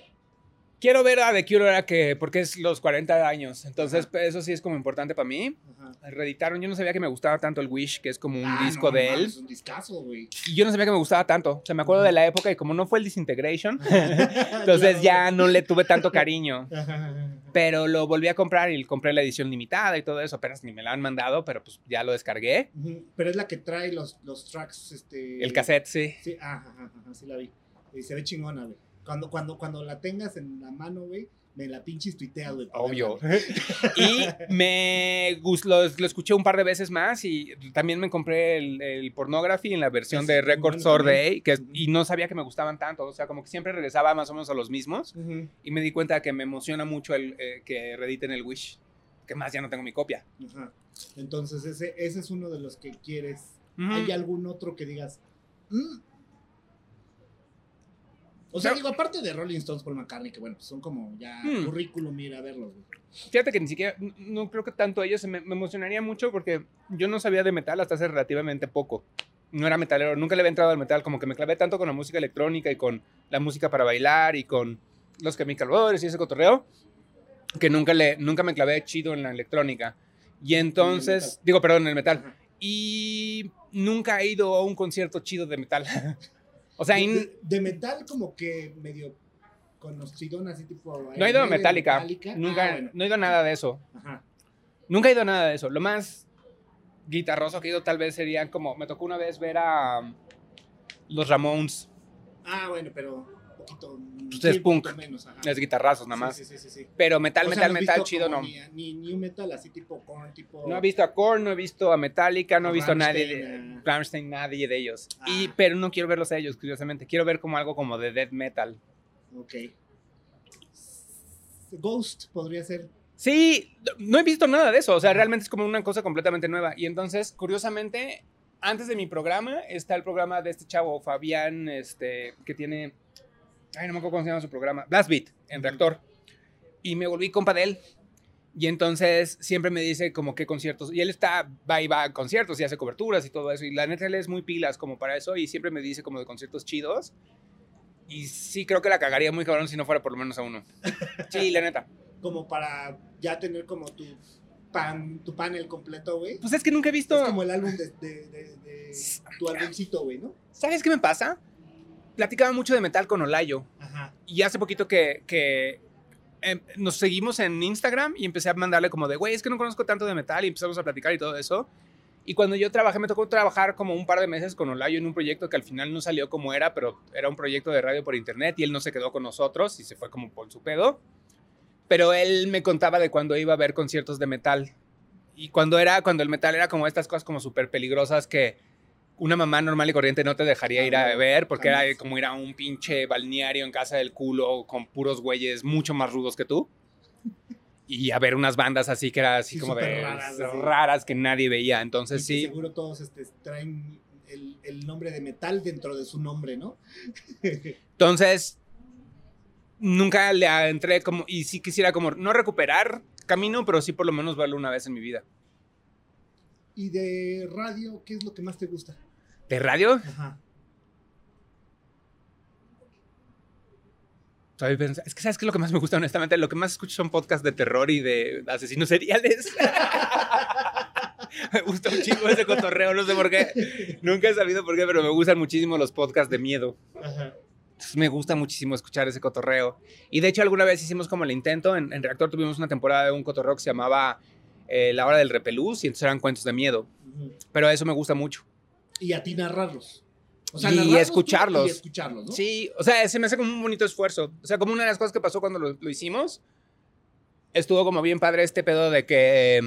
Quiero ver a The Cure ahora que, porque es los 40 años, entonces Ajá. eso sí es como importante para mí. Ajá. Reeditaron, yo no sabía que me gustaba tanto el Wish, que es como un Ah, disco no, de no, él. Es un discazo, güey. Y yo no sabía que me gustaba tanto. O sea, me acuerdo de la época y como no fue el Disintegration, entonces ya no le tuve tanto cariño. Pero lo volví a comprar y compré la edición limitada y todo eso. Apenas ni me la han mandado, pero pues ya lo descargué. Pero es la que trae los, los tracks, este... El cassette, sí. Sí, ajá, ajá, ajá, sí la vi. Y se ve chingona, güey. Cuando, cuando, cuando la tengas en la mano, güey, me la pinches tuiteas, güey. Obvio. Y me gustó, lo, lo escuché un par de veces más y también me compré el, el Pornography en la versión Es de Record Store. Day que, y no sabía que me gustaban tanto. O sea, como que siempre regresaba más o menos a los mismos Ujú, y me di cuenta que me emociona mucho el eh, que reediten el Wish. Que más ya no tengo mi copia. Entonces, ese, ese es uno de los que quieres. Ujú. ¿Hay algún otro que digas? "Mm"? O sea, digo, aparte de Rolling Stones por McCartney, que bueno, pues son como ya Mm. currículum ir a verlos, güey. Fíjate que ni siquiera, no creo que tanto ellos, me, me emocionaría mucho porque yo no sabía de metal hasta hace relativamente poco. No era metalero, nunca le había entrado al metal, como que me clavé tanto con la música electrónica y con la música para bailar y con los Chemical Brothers y ese cotorreo, que nunca, le, nunca me clavé chido en la electrónica. Y entonces, metal. digo, perdón, en el metal. Ajá. Y nunca he ido a un concierto chido de metal. o sea, de, metal como que medio conocido, así tipo... no he ido a Metallica, Metallica. nunca, Ah, bueno. no he ido a nada de eso. Ajá. Nunca he ido a nada de eso. Lo más guitarroso que he ido tal vez sería como, me tocó una vez ver a um, los Ramones, Ah, bueno, pero poquito... Pues es un punk. poquito menos, es guitarrazos nada más. Sí, sí, sí, sí. Pero metal, O sea, metal, no metal chido no. Ni, ni new metal, así tipo Korn, tipo... No he visto a Korn, no he visto a Metallica, no he visto a nadie de Rammstein, ah. Nadie de ellos. Y, Ah. pero no quiero verlos a ellos, curiosamente. Quiero ver como algo como de death metal. Ok. Ghost podría ser... Sí, no he visto nada de eso. O sea, realmente es como una cosa completamente nueva. Y entonces, curiosamente, antes de mi programa está el programa de este chavo, Fabián, este, que tiene. Ay, no me acuerdo cómo se llama su programa. Blast Beat, en reactor. Y me volví compa de él. Y entonces siempre me dice como qué conciertos. Y él está, va y va a conciertos y hace coberturas y todo eso. Y la neta él es muy pilas como para eso. Y siempre me dice como de conciertos chidos. Y sí creo que la cagaría muy cabrón si no fuera por lo menos a uno. Sí, la neta. Como para ya tener como tu, pan, tu panel completo, güey. Pues es que nunca he visto... Es como el álbum de, de, de- de tu álbumcito, güey, ¿no? ¿Sabes qué me pasa? Platicaba mucho de metal con Olayo. Ajá. Y hace poquito que, que em, nos seguimos en Instagram y empecé a mandarle como de, güey, es que no conozco tanto de metal y empezamos a platicar y todo eso. Y cuando yo trabajé, me tocó trabajar como un par de meses con Olayo en un proyecto que al final no salió como era, pero era un proyecto de radio por internet y él no se quedó con nosotros y se fue como por su pedo. Pero él me contaba de cuando iba a ver conciertos de metal. Y cuando era, cuando el metal era como estas cosas como súper peligrosas que una mamá normal y corriente no te dejaría ir a ver porque era como ir a un pinche balneario en casa del culo con puros güeyes mucho más rudos que tú. Y a ver unas bandas así que era así Sí, como de raras, raras, que nadie veía. Entonces sí, seguro todos este, traen el, el nombre de metal dentro de su nombre, ¿no? Entonces, nunca le entré como, y sí quisiera como, no recuperar camino, pero sí por lo menos verlo una vez en mi vida. y de radio, ¿qué es lo que más te gusta? ¿De radio? Ajá. Es que sabes qué es lo que más me gusta, honestamente. Lo que más escucho son podcasts de terror y de asesinos seriales. me gusta un chingo ese cotorreo, no sé por qué. Nunca he sabido por qué, pero me gustan muchísimo los podcasts de miedo. Ajá. Entonces, me gusta muchísimo escuchar ese cotorreo. Y de hecho, alguna vez hicimos como el intento. En, en Reactor tuvimos una temporada de un cotorreo que se llamaba eh, La Hora del Repelús y entonces eran cuentos de miedo. Pero eso me gusta mucho. Y a ti narrarlos. O Y narrarlos tú escucharlos. Y escucharlos, ¿no? Sí, o sea, se me hace como un bonito esfuerzo. O sea, como una de las cosas que pasó cuando lo, lo hicimos, estuvo como bien padre este pedo de que...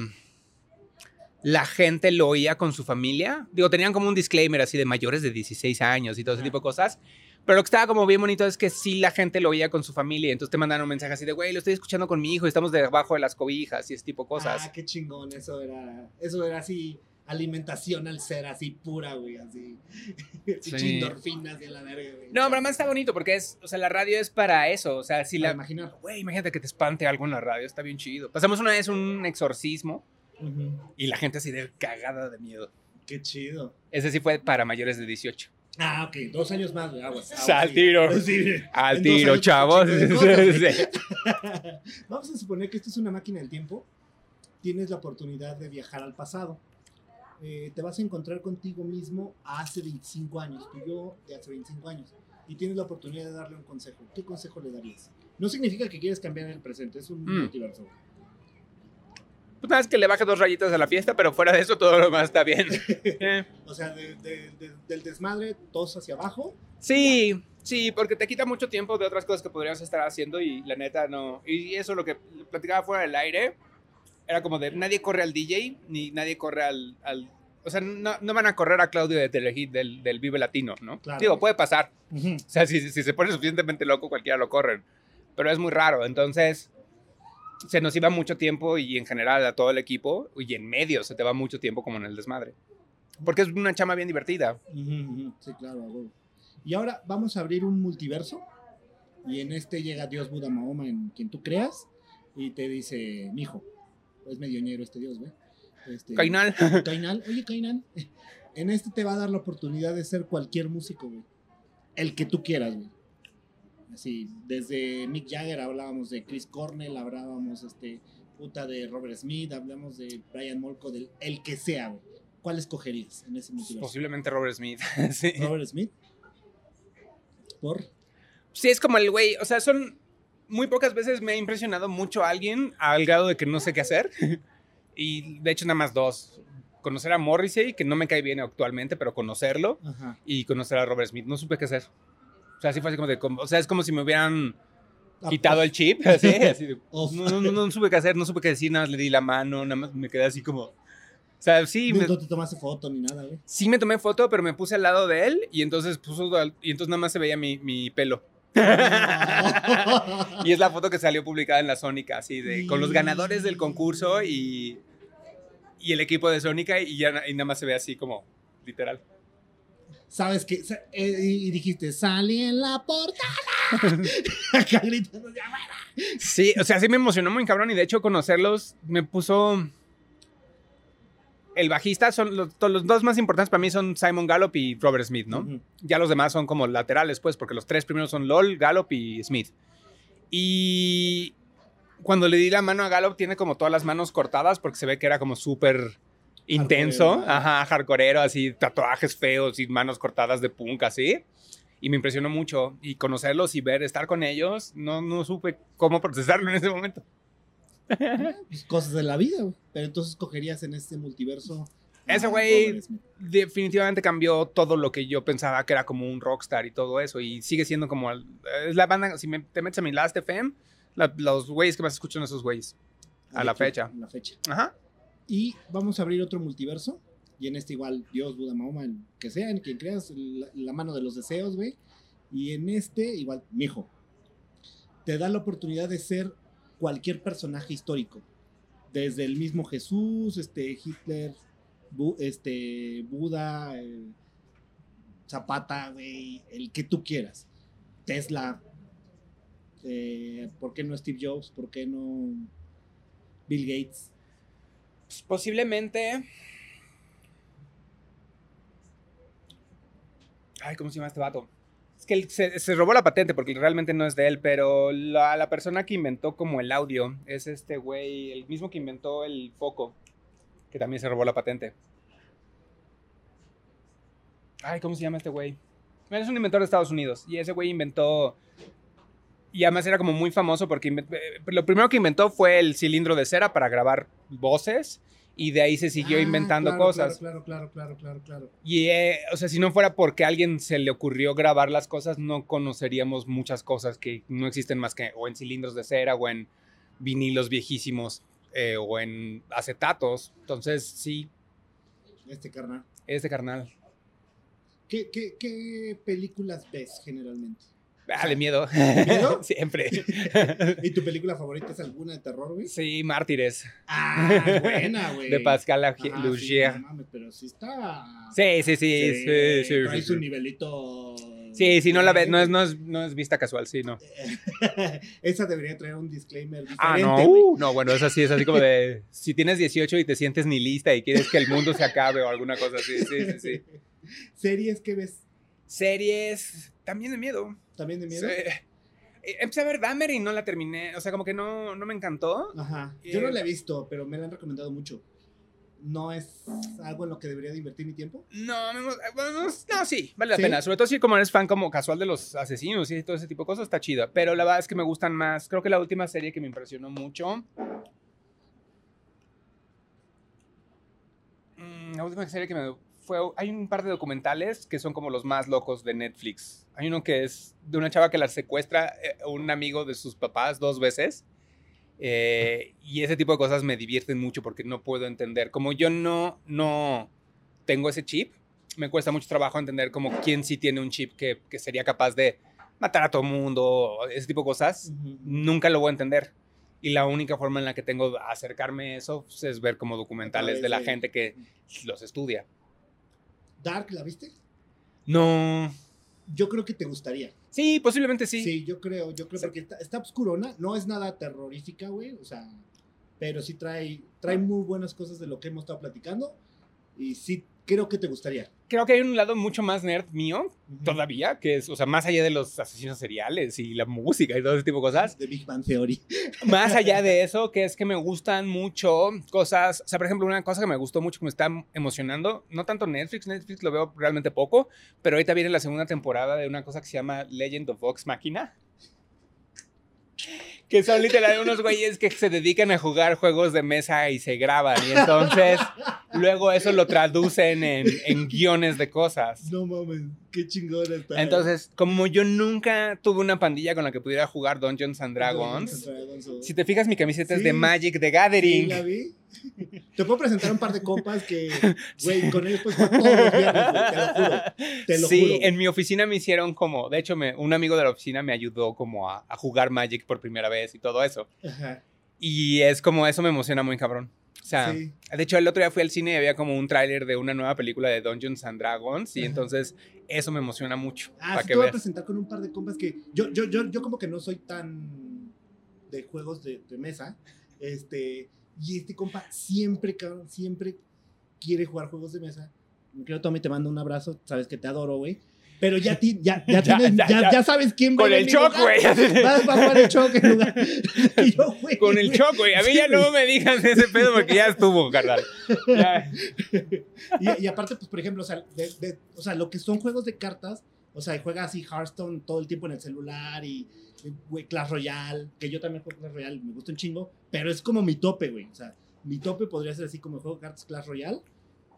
la gente lo oía con su familia. Digo, tenían como un disclaimer así de mayores de 16 años y todo ese tipo de cosas. Pero lo que estaba como bien bonito es que sí la gente lo oía con su familia. Entonces te mandaron un mensaje así de, güey, lo estoy escuchando con mi hijo y estamos debajo de las cobijas y ese tipo de cosas. Ah, qué chingón. Eso era, eso era así, alimentación al ser así pura, güey, así. Sí. endorfinas y a la verga, güey. No, pero además está bonito porque es, o sea, la radio es para eso. O sea, si Para la... imaginar. Güey, imagínate que te espante algo en la radio, está bien chido. Pasamos una vez un exorcismo y la gente así de cagada de miedo. Qué chido. Ese sí fue para mayores de 18. Ah, ok, dos años más, güey. Aguas. aguas, Al sí. tiro. Sí. Al tiro, años, chavos. cosas. Vamos a suponer que esto es una máquina del tiempo. Tienes la oportunidad de viajar al pasado. Eh, te vas a encontrar contigo mismo hace 25 años, tú y yo de hace 25 años, y tienes la oportunidad de darle un consejo. ¿Qué consejo le darías? No significa que quieres cambiar el presente, es un Mm. multiverso. Pues nada, es que le baje dos rayitas a la fiesta, pero fuera de eso todo lo demás está bien. Eh. O sea, de- de- de- del desmadre, todos hacia abajo. Sí, sí, porque te quita mucho tiempo de otras cosas que podrías estar haciendo y la neta no. Y eso lo que platicaba fuera del aire era como de nadie corre al DJ ni nadie corre al. al- o sea, no, no van a correr a Claudio de Telehit del, del Vive Latino, ¿no? Claro. Digo, puede pasar. O sea, si, si se pone suficientemente loco, cualquiera lo corren. Pero es muy raro. Entonces, se nos iba mucho tiempo y en general a todo el equipo y en medio se te va mucho tiempo como en el desmadre. Porque es una chama bien divertida. Sí, claro. Y ahora vamos a abrir un multiverso. Y en este llega Dios Buda Mahoma, en quien tú creas, y te dice, mijo, es medio ñero este Dios, güey. Este, Cainal. Cainal, oye Cainal, en este te va a dar la oportunidad de ser cualquier músico, güey. El que tú quieras, güey. Así, desde Mick Jagger hablábamos de Chris Cornell, hablábamos este puta de Robert Smith, hablamos de Brian Molko, del el que sea, güey. ¿Cuál escogerías en ese multiverso? Posiblemente Robert Smith. sí. Robert Smith. Por. Sí, es como el güey, o sea, son muy pocas veces me ha impresionado mucho a alguien al grado de que no sé qué hacer. y de hecho nada más dos. Conocer a Morrissey, que no me cae bien actualmente, pero conocerlo Ajá. y conocer a Robert Smith, no supe qué hacer. O sea, así fue así como de, como- o sea, es como si me hubieran quitado el chip, así, así de, no, no, no, no supe qué hacer, no supe qué decir, nada más le di la mano, nada más me quedé así como, o sea, sí, no, me, no te tomaste foto ni nada, güey. sí me tomé foto, pero me puse al lado de él y entonces puso, y entonces nada más se veía mi, mi pelo. Y es la foto que salió publicada en la Sónica, así de con los ganadores del concurso y, y el equipo de Sónica y ya y nada más se ve así como literal. Sabes que. eh, y dijiste, salí en la portada. Sí, o sea, sí me emocionó muy cabrón y de hecho conocerlos me puso el bajista son los, dos más importantes para mí son Simon Gallup y Robert Smith, ¿no? Ya los demás son como laterales, pues, porque los tres primeros son LOL, Gallup y Smith. Y cuando le di la mano a Gallup, tiene como todas las manos cortadas porque se ve que era como súper intenso, ajá, hardcoreero, así, tatuajes feos y manos cortadas de punk, así. Y me impresionó mucho. Y conocerlos y ver, estar con ellos, no, no supe cómo procesarlo en ese momento. Pues, cosas de la vida, güey. Pero entonces cogerías en este multiverso. Ese güey- definitivamente cambió todo lo que yo pensaba que era como un rockstar y todo eso. Y sigue siendo como. es la banda. Si me, te metes a mi Last FM, la- los güeyes que más escuchan esos güeyes. A la Aquí, fecha. a la fecha. Ajá. Y vamos a abrir otro multiverso. Y en este igual, Dios, Buda, Mahoma, el que sea, en quien creas, la, la mano de los deseos, güey. Y en este, igual, mijo, te da la oportunidad de ser cualquier personaje histórico. Desde el mismo Jesús, este, Hitler, este, Buda, eh, Zapata, el que tú quieras. Tesla, eh, ¿por qué no Steve Jobs? ¿Por qué no Bill Gates? Pues, posiblemente. Ay, ¿cómo se llama este vato? Que se, robó la patente porque realmente no es de él, pero la, persona que inventó como el audio es este güey, el mismo que inventó el foco, que también se robó la patente. Ay, ¿cómo se llama este güey? Bueno, es un inventor de Estados Unidos y ese güey inventó... Y además era como muy famoso porque eh, lo primero que inventó fue el cilindro de cera para grabar voces y de ahí se siguió Ah, inventando claro, cosas. Claro, claro, claro, claro, claro. Y, eh, o sea, si no fuera porque a alguien se le ocurrió grabar las cosas, no conoceríamos muchas cosas que no existen más que o en cilindros de cera o en vinilos viejísimos eh, o en acetatos. Entonces, sí, Este carnal. este carnal. ¿Qué, qué, qué películas ves generalmente? Ah, de miedo. miedo? Siempre. ¿Y tu película favorita es alguna de terror, güey? Sí, Mártires. Ah, buena, güey. De Pascal Ajá, sí, Lugier. no mames, pero sí está. Sí, sí, sí. Sí, sí, trae sí, su sí. nivelito. Sí, sí, no la ves, no es, no, es, no es vista casual, sí, no. Esa debería traer un disclaimer diferente. Ah, no, uh, no, bueno, es así, es así como de, si tienes 18 y te sientes ni lista y quieres que el mundo se acabe o alguna cosa así, sí, sí, sí. ¿Series que ves Series, también de miedo. También de miedo? Sí. Eh, Empecé a ver Dahmer y no la terminé, o sea, como que no, no me encantó. Ajá. Yo no Eh, la he visto, pero me la han recomendado mucho. ¿No es algo en lo que debería de invertir mi tiempo? No, emo- bueno, no, sí, vale la ¿Sí? pena. Sobre todo si como eres fan como casual de los asesinos y todo ese tipo de cosas, está chida. Pero la verdad es que me gustan más. Creo que la última serie que me impresionó mucho. Mm, La última serie que me fue. Hay un par de documentales que son como los más locos de Netflix. Hay uno que es de una chava que la secuestra eh, un amigo de sus papás dos veces. Eh, y ese tipo de cosas me divierten mucho porque no puedo entender. Como yo no, no tengo ese chip, me cuesta mucho trabajo entender como quién sí tiene un chip que, que sería capaz de matar a todo mundo, ese tipo de cosas. Nunca lo voy a entender. Y la única forma en la que tengo de acercarme a eso pues, es ver como documentales de la gente que los estudia. ¿Dark la viste? No. Yo creo que te gustaría. Sí, posiblemente Sí, sí. yo creo, yo creo, Sí. porque está, está obscurona, no es nada terrorífica, güey, o sea, pero sí trae, trae muy buenas cosas de lo que hemos estado platicando y sí creo que te gustaría. Creo que hay un lado mucho más nerd mío todavía, que es, o sea, más allá de los asesinos seriales y la música y todo ese tipo de cosas, De Big Bang Theory. Más allá de eso, que es que me gustan mucho cosas, o sea, por ejemplo, una cosa que me gustó mucho, que me está emocionando, no tanto Netflix, Netflix lo veo realmente poco, pero ahorita viene la segunda temporada de una cosa que se llama Legend of Vox Machina. Que son literal unos güeyes que se dedican a jugar juegos de mesa y se graban. Y entonces luego eso lo traducen en, en guiones de cosas. No mames, qué chingona está. Entonces, como yo nunca tuve una pandilla con la que pudiera jugar Dungeons and Dragons, si te fijas, mi camiseta es de Magic the Sí, Gathering. la vi. Te puedo presentar un par de compas que, güey, con ellos jugar todos los viernes, güey, te lo juro. Te lo sí, juro. en mi oficina me hicieron como, de hecho, me- un amigo de la oficina me ayudó como a, a jugar Magic por primera vez y todo eso. Ajá. Y es como, eso me emociona muy cabrón. O sea, Sí. de hecho, el otro día fui al cine y había como un tráiler de una nueva película de Dungeons and Dragons y Ajá. entonces eso me emociona mucho. Ah, para sí que te voy a veas. presentar con un par de compas que yo, yo, yo, yo como que no soy tan de juegos de, de mesa. Este, y este compa siempre, cabrón, siempre quiere jugar juegos de mesa. Querido Tommy, te mando un abrazo, sabes que te adoro, güey. Pero ya, ti- ya, ya, Ya, tienes- ya, sabes quién va Con el choc, güey. Vas va a jugar el choc en lugar. Y yo, güey, Con el choc, güey. A mí Sí, ya no me digas ese pedo porque ya estuvo, carnal. Y, y aparte, pues, por ejemplo, o sea, de- de- o sea, lo que son juegos de cartas, o sea, juega así Hearthstone todo el tiempo en el celular y, güey, Clash Royale, que yo también juego Clash Royale, me gusta un chingo, pero es como mi tope, güey. O sea, mi tope podría ser así como juego de cartas Clash Royale,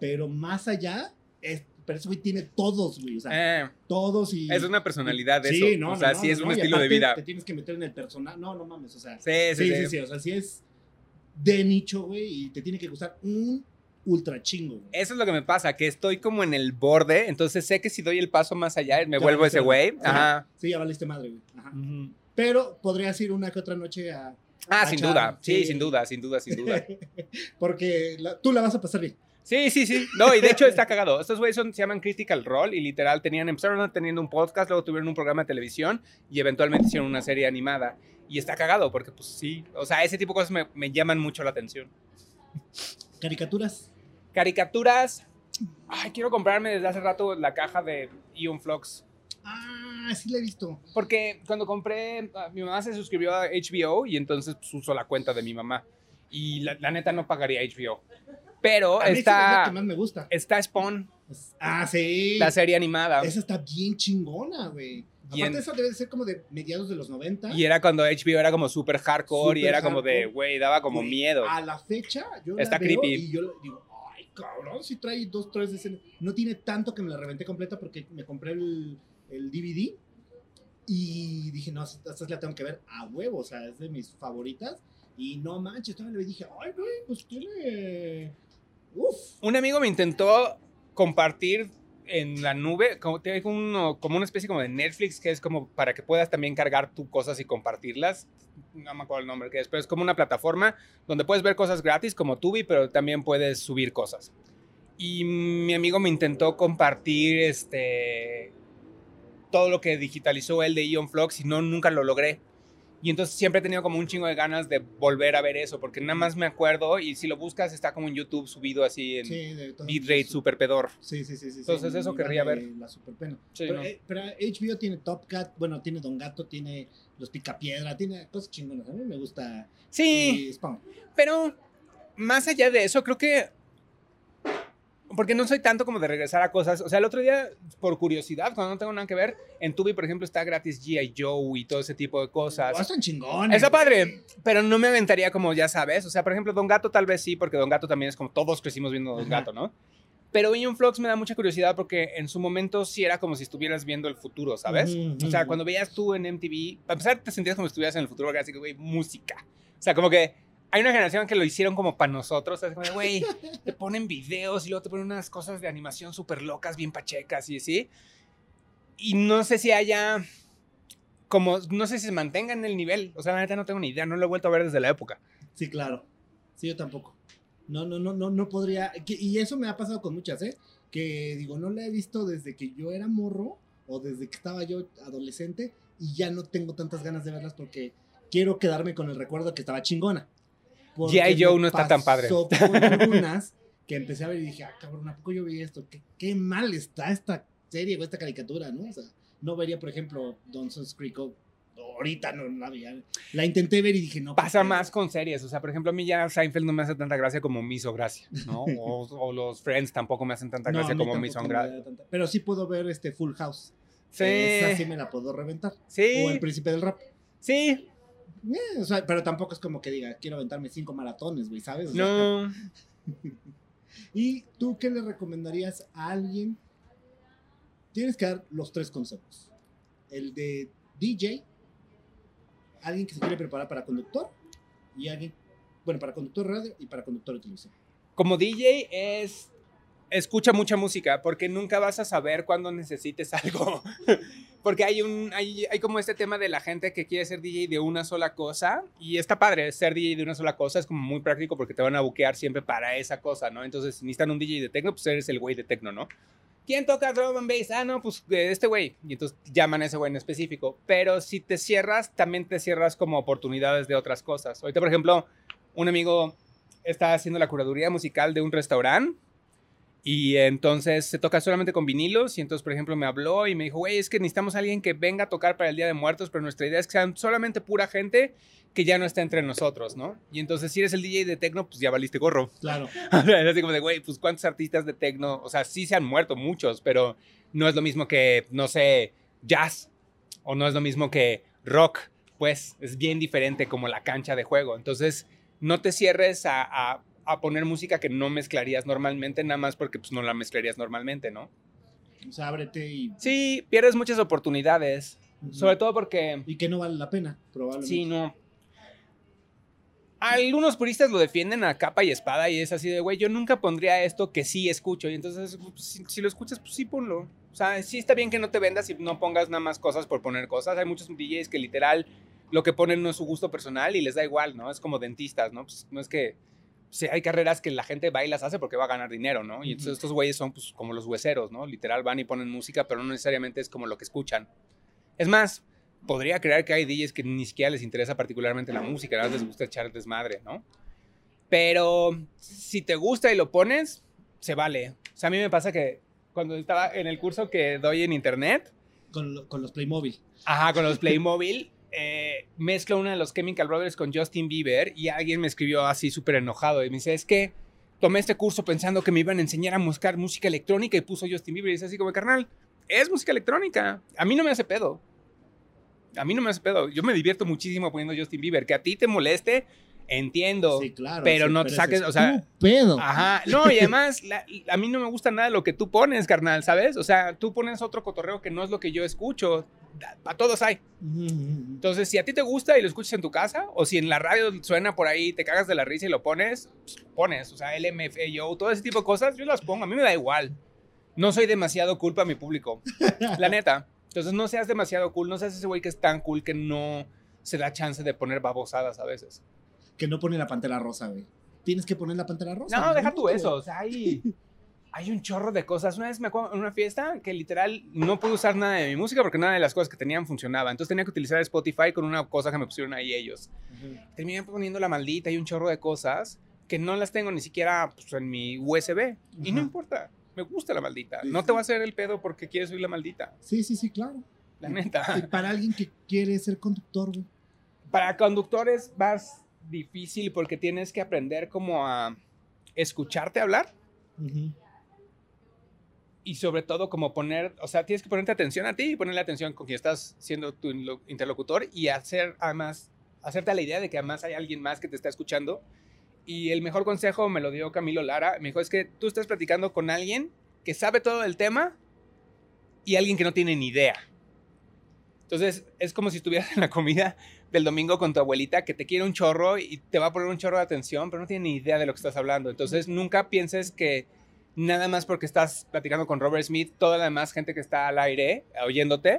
pero más allá, es, pero ese güey tiene todos, güey. O sea, Eh, todos y. es una personalidad de Sí, eso. no, o sea, no, sí no, es un estilo de vida. Te tienes que meter en el personaje. No, no mames, o sea. Sí, sí, Sí, sí. sí, sí, o sea, sí es de nicho, güey, y te tiene que gustar un ultra chingo, güey. Eso es lo que me pasa, que estoy como en el borde, entonces sé que si doy el paso más allá, me Ya vuelvo ese güey. Ajá. Sí, ya valiste madre, güey. Ajá. Pero podrías ir una que otra noche a. Ah, a sin duda. Sí, sí. sin duda, sin duda, sin duda. Porque la- tú la vas a pasar bien. Sí, sí, sí. No, y de hecho está cagado. Estos güeyes son- se llaman Critical Role y literal tenían, empezaron teniendo un podcast, luego tuvieron un programa de televisión y eventualmente hicieron una serie animada. Y está cagado porque, pues sí, o sea, ese tipo de cosas me, me llaman mucho la atención. Caricaturas. Caricaturas. Ay, quiero comprarme desde hace rato la caja de Ion Flux. Ah, sí la he visto. Porque cuando compré, ah, mi mamá se suscribió a HBO y entonces pues, uso la cuenta de mi mamá. Y la, la neta no pagaría HBO. Pero A mí sí es la está, que más me gusta. está Spawn, Ah, sí. la serie animada. Esa está bien chingona, güey. Y Aparte, en- esa debe de ser como de mediados de los 90. Y era cuando HBO era como súper hardcore y Súper era como de, hardcore. güey, daba como Güey, miedo. A la fecha, yo Está la veo creepy. y yo digo, cabrón, si trae dos, tres escenas. No tiene tanto que me la reventé completa porque me compré el, el DVD. Y dije, no, esta la tengo que ver a huevo, o sea, es de mis favoritas. Y no manches, todavía le dije, ay, güey, pues tiene. Uf. Un amigo me intentó compartir en la nube, como, uno- como una especie como de Netflix, que es como para que puedas también cargar tus cosas y compartirlas. No me acuerdo el nombre que es, pero es como una plataforma donde puedes ver cosas gratis como Tubi, pero también puedes subir cosas. Y mi amigo me intentó compartir este todo lo que digitalizó él de Ion Flux y no nunca lo logré. Y entonces siempre he tenido como un chingo de ganas de volver a ver eso, porque nada más me acuerdo y si lo buscas está como en YouTube subido así en Sí, bitrate super pedor. Sí, sí, sí. sí Entonces, sí, eso querría ver. La super pena. Pero, ¿no? eh, pero HBO tiene Top Cat, bueno, tiene Don Gato, tiene Los Picapiedra, tiene cosas chingonas. A mí me gusta Sí, eh, Spawn. pero más allá de eso, creo que. Porque no soy tanto como de regresar a cosas. O sea, el otro día, por curiosidad, cuando no tengo nada que ver, en Tubi, por ejemplo, está gratis G.I. Joe y todo ese tipo de cosas. Oh, están chingones. Está padre, pero no me aventaría como ya sabes. O sea, por ejemplo, Don Gato tal vez sí, porque Don Gato también es como todos crecimos viendo Don Ajá. Gato, ¿no? Pero Ion Flux me da mucha curiosidad porque en su momento sí era como si estuvieras viendo el futuro, ¿sabes? O sea, cuando veías tú en MTV, para empezar te sentías como si estuvieras en el futuro, porque así que, güey, música. O sea, como que hay una generación que lo hicieron como para nosotros, ¿sabes? Como, güey, te ponen videos y luego te ponen unas cosas de animación súper locas, bien pachecas y así. Y no sé si haya, como, no sé si se mantenga en el nivel. O sea, la neta no tengo ni idea, no lo he vuelto a ver desde la época. Sí, claro. Sí, yo tampoco. No, no, no, no, no podría. que- y eso me ha pasado con muchas, ¿eh? Que digo, no la he visto desde que yo era morro o desde que estaba yo adolescente y ya no tengo tantas ganas de verlas porque quiero quedarme con el recuerdo que estaba chingona. G.I. Joe no está tan padre. algunas que empecé a ver y dije, ah, cabrón, ¿a poco yo vi esto? ¿Qué, qué mal está esta serie o esta caricatura, ¿no? O sea, no vería, por ejemplo, Dawson's Creek o- ahorita no la veía. La intenté ver y dije, no. Pasa más con series. O sea, por ejemplo, a mí ya Seinfeld no me hace tanta gracia como me hizo gracia, ¿no? O, o los Friends tampoco me hacen tanta No, gracia mí como me hizo gracia. Pero sí puedo ver este Full House. Sí, Esa sí me la puedo reventar. sí, O El Príncipe del Rap. sí, Eh, o sea, pero tampoco es como que diga, quiero aventarme cinco maratones, güey, ¿sabes? O sea, no. ¿Y tú qué le recomendarías a alguien? Tienes que dar los tres conceptos. El de DJ, alguien que se quiere preparar para conductor, y alguien, bueno, para conductor de radio y para conductor de televisión. Como DJ es escucha mucha música porque nunca vas a saber cuándo necesites algo. porque hay un hay, hay como este tema de la gente que quiere ser DJ de una sola cosa y está padre ser DJ de una sola cosa es como muy práctico porque te van a buquear siempre para esa cosa, ¿no? Entonces, si necesitan un DJ de techno, pues eres el güey de techno, ¿no? ¿Quién toca drum and bass? Ah, no, pues eh, este güey. Y entonces llaman a ese güey en específico. Pero si te cierras, también te cierras como oportunidades de otras cosas. Ahorita, por ejemplo, un amigo está haciendo la curaduría musical de un restaurante y entonces se toca solamente con vinilos y entonces, por ejemplo, me habló y me dijo, güey, es que necesitamos a alguien que venga a tocar para el Día de Muertos, pero nuestra idea es que sean solamente pura gente que ya no está entre nosotros, ¿no? Y entonces, si eres el DJ de techno, pues ya valiste gorro. Claro. O sea, así como de, güey, pues cuántos artistas de techno, o sea, sí se han muerto muchos, pero no es lo mismo que, no sé, jazz, o no es lo mismo que rock, pues es bien diferente como la cancha de juego. Entonces, no te cierres a, a- a poner música que no mezclarías normalmente, nada más porque pues no la mezclarías normalmente, ¿no? O sea, ábrete y. Sí, pierdes muchas oportunidades, sobre todo porque... Y que no vale la pena, probablemente. Sí, no. Algunos puristas lo defienden a capa y espada y es así de, güey, yo nunca pondría esto que sí escucho. Y entonces, pues, si, si lo escuchas, pues sí ponlo. O sea, sí está bien que no te vendas y no pongas nada más cosas por poner cosas. Hay muchos DJs que literal lo que ponen no es su gusto personal y les da igual, ¿no? Es como dentistas, ¿no? Pues no es que... sí, hay carreras que la gente va y las hace porque va a ganar dinero, ¿no? Y entonces estos güeyes son pues como los hueseros, ¿no? Literal van y ponen música, pero no necesariamente es como lo que escuchan. Es más, podría creer que hay DJs que ni siquiera les interesa particularmente la música, nada más les gusta echar desmadre, ¿no? Pero si te gusta y lo pones, se vale. O sea, a mí me pasa que cuando estaba en el curso que doy en internet, Con, con los Playmobil. ajá, con los Playmobil, eh, mezclo uno de los Chemical Brothers con Justin Bieber y alguien me escribió así súper enojado y me dice, es que tomé este curso pensando que me iban a enseñar a buscar música electrónica y puso Justin Bieber y es así como, carnal, es música electrónica. A mí no me hace pedo. A mí no me hace pedo. Yo me divierto muchísimo poniendo Justin Bieber. Que a ti te moleste Entiendo. Sí, claro. pero sí, no te saques, es o sea, pedo. Ajá, no, y además, la- a mí no me gusta nada lo que tú pones, carnal, ¿sabes? O sea, tú pones otro cotorreo que no es lo que yo escucho. A todos hay. Entonces, si a ti te gusta y lo escuchas en tu casa, o si en la radio suena por ahí, te cagas de la risa y lo pones, pues, lo pones. O sea, LMFAO, todo ese tipo de cosas, yo las pongo. A mí me da igual. No soy demasiado cool para mi público. La neta. Entonces, no seas demasiado cool. No seas ese güey que es tan cool que no se da chance de poner babosadas a veces. Que no pone la pantera rosa, güey. Tienes que poner la pantera rosa. No, güey, deja tú eso. O sea, hay, hay un chorro de cosas. Una vez me acuerdo en una fiesta que literal no pude usar nada de mi música porque nada de las cosas que tenían funcionaba. Entonces tenía que utilizar Spotify con una cosa que me pusieron ahí ellos. Terminé poniendo la maldita y un chorro de cosas que no las tengo ni siquiera pues, en mi USB. Y no importa. Me gusta la maldita. No te va a hacer el pedo porque quieres oír la maldita. Sí, sí, sí, claro. La Y neta. para alguien que quiere ser conductor, güey. Para conductores más difícil porque tienes que aprender como a escucharte hablar. Ujú. y sobre todo como poner, o sea, tienes que ponerte atención a ti y ponerle atención con quien estás siendo tu interlocutor y hacer además, hacerte la idea de que además hay alguien más que te está escuchando. Y el mejor consejo me lo dio Camilo Lara, me dijo, es que tú estás platicando con alguien que sabe todo el tema y alguien que no tiene ni idea. Entonces, es como si estuvieras en la comida del domingo con tu abuelita que te quiere un chorro y te va a poner un chorro de atención, pero no tiene ni idea de lo que estás hablando. Entonces, nunca pienses que nada más porque estás platicando con Robert Smith, toda la demás gente que está al aire oyéndote,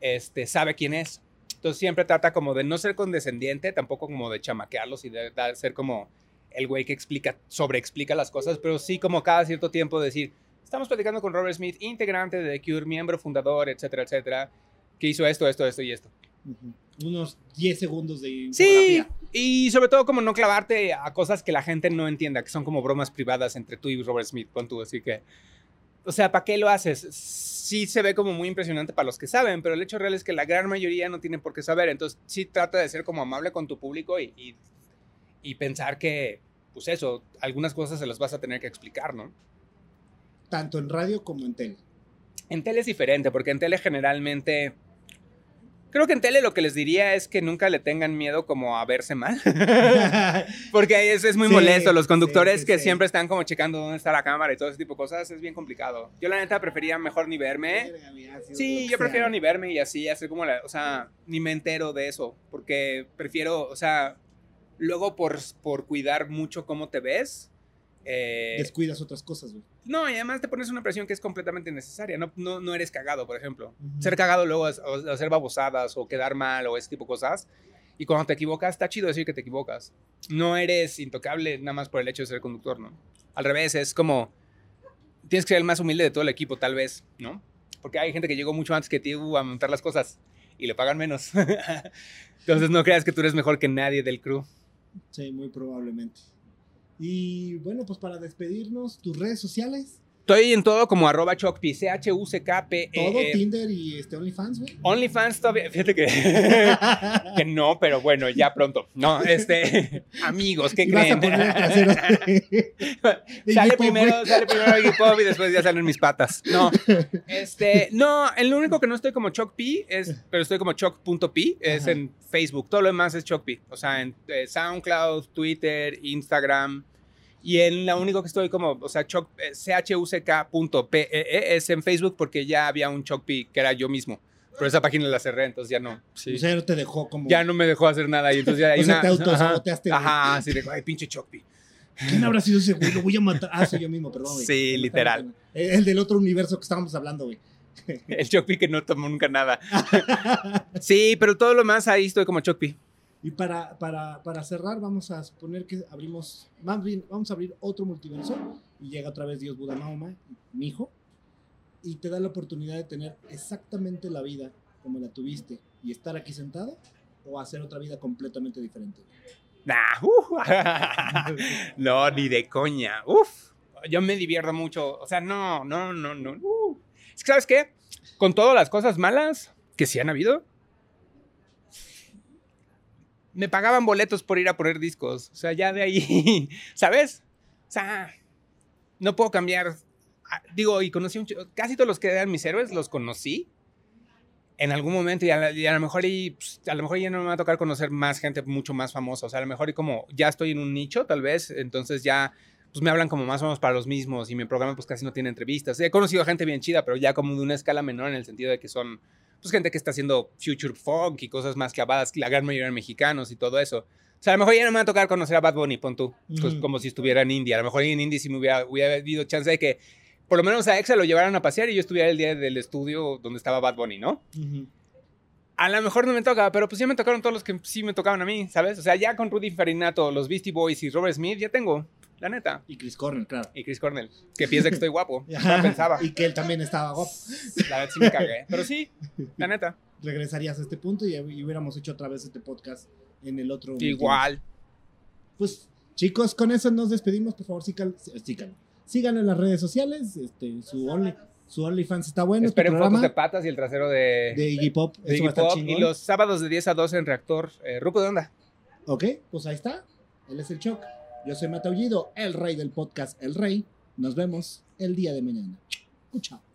este, sabe quién es. Entonces, siempre trata como de no ser condescendiente, tampoco como de chamaquearlos y de, de ser como el güey que explica, sobreexplica las cosas, pero sí como cada cierto tiempo decir, estamos platicando con Robert Smith, integrante de The Cure, miembro fundador, etcétera, etcétera, que hizo esto, esto, esto y esto. Unos 10 segundos de Sí, infografía. y sobre todo como no clavarte a cosas que la gente no entienda, que son como bromas privadas entre tú y Robert Smith, con tú, así que, o sea, ¿para qué lo haces? Sí se ve como muy impresionante para los que saben, pero el hecho real es que la gran mayoría no tiene por qué saber, entonces sí trata de ser como amable con tu público y, y, y pensar que, pues eso, algunas cosas se las vas a tener que explicar, ¿no? Tanto en radio como en tele. En tele es diferente, porque en tele generalmente... Creo que en tele lo que les diría es que nunca le tengan miedo como a verse mal. Porque es, es muy Sí, molesto. Los conductores sí, sí, que siempre están como checando dónde está la cámara y todo ese tipo de cosas es bien complicado. Yo la neta prefería mejor ni verme. Sí, yo prefiero ni verme y así, hacer como la, o sea, ni me entero de eso, porque prefiero, o sea, luego por, por cuidar mucho cómo te ves, eh, Descuidas otras cosas, güey. No, y además te pones una presión que es completamente innecesaria, no, no, no eres cagado, por ejemplo. Ser cagado luego es o hacer babosadas o quedar mal o ese tipo de cosas. Y cuando te equivocas, está chido decir que te equivocas. No eres intocable nada más por el hecho de ser conductor, ¿no? Al revés, es como... Tienes que ser el más humilde de todo el equipo, tal vez, ¿no? Porque hay gente que llegó mucho antes que tú a montar las cosas y le pagan menos. Entonces no creas que tú eres mejor que nadie del crew. Sí, muy probablemente. Y bueno, pues para despedirnos, tus redes sociales, Estoy en todo como arroba chocpi, C-H-U-C-K-P. todo E Tinder y este OnlyFans, güey. OnlyFans todavía, fíjate que, que no, pero bueno, ya pronto. No, este, amigos, ¿qué y vas creen? a poner el trasero de- de sale primero, sale primero Iggy Pop y después ya salen mis patas. No, este, no, el único que no estoy como ChocP es, pero estoy como choc.p, es Ajá. en Facebook. Todo lo demás es ChocP. O sea, en eh, SoundCloud, Twitter, Instagram. Y en la único que estoy como, o sea, choc, eh, chuck.pee E, es en Facebook porque ya había un ChocP que era yo mismo. Pero esa página la cerré, entonces ya no. Sí. O sea, no te dejó como. ya no me dejó hacer nada y entonces ya hay O sea, una... te ajá, autosaboteaste, güey. Ajá, así de, ay, pinche ChocP. ¿Quién habrá sido ese güey? Lo voy a matar. Ah, soy yo mismo, perdón, güey. Sí, literal. estaba- El del otro universo que estábamos hablando, güey. El Chocpi que no tomó nunca nada. Sí, pero todo lo más ahí estoy como Chocpi. Y para, para, para cerrar, vamos a suponer que abrimos, más bien, vamos a abrir otro multiverso y llega otra vez Dios Buda Mahoma, mi hijo, y te da la oportunidad de tener exactamente la vida como la tuviste y estar aquí sentado o hacer otra vida completamente diferente. Nah, uh. no, ni de coña. Uf, yo me divierto mucho. O sea, no, no, no, no. uh. Es que, ¿sabes qué? Con todas las cosas malas que sí han habido, me pagaban boletos por ir a poner discos. O sea, ya de ahí, ¿sabes? O sea, no puedo cambiar. Ah, Digo, y conocí un casi todos los que eran mis héroes los conocí en algún momento y a, la- lo mejor y, pues, a lo mejor ya no me va a tocar conocer más gente mucho más famosa, o sea, a lo mejor y como ya estoy en un nicho tal vez, entonces ya pues me hablan como más o menos para los mismos y mi programa pues casi no tiene entrevistas. He conocido gente bien chida, pero ya como de una escala menor en el sentido de que son pues gente que está haciendo future funk y cosas más clavadas, la gran mayoría de mexicanos y todo eso. O sea, a lo mejor ya no me va a tocar conocer a Bad Bunny, pon tú, pues, como si estuviera en India. A lo mejor en India sí me hubiera, hubiera habido chance de que por lo menos a Exa lo llevaran a pasear y yo estuviera el día del estudio donde estaba Bad Bunny, ¿no? A lo mejor no me toca, pero pues ya me tocaron todos los que sí me tocaban a mí, ¿sabes? O sea, ya con Rudy Farinato, los Beastie Boys y Robert Smith ya tengo, la neta. Y Chris Cornell, claro. Y Chris Cornell, que piensa que estoy guapo. Ya pensaba. Y que él también estaba guapo. La verdad sí me cagué. Pero sí, la neta. Regresarías a este punto y, y hubiéramos hecho otra vez este podcast en el otro. Igual. Pues, chicos, con eso nos despedimos. Por favor, síganlo. síganlo. Síganlo en las redes sociales. Este, su, Only, su OnlyFans está bueno. este Esperen fotos programa de patas y el trasero de, de Iggy Pop. de Iggy. Y los sábados de 10 a 12 en Reactor. Eh, Rupo de onda. Ok, pues ahí está. Él es el Choc. Yo soy Mataullido, el rey del podcast El Rey. Nos vemos el día de mañana. Chao.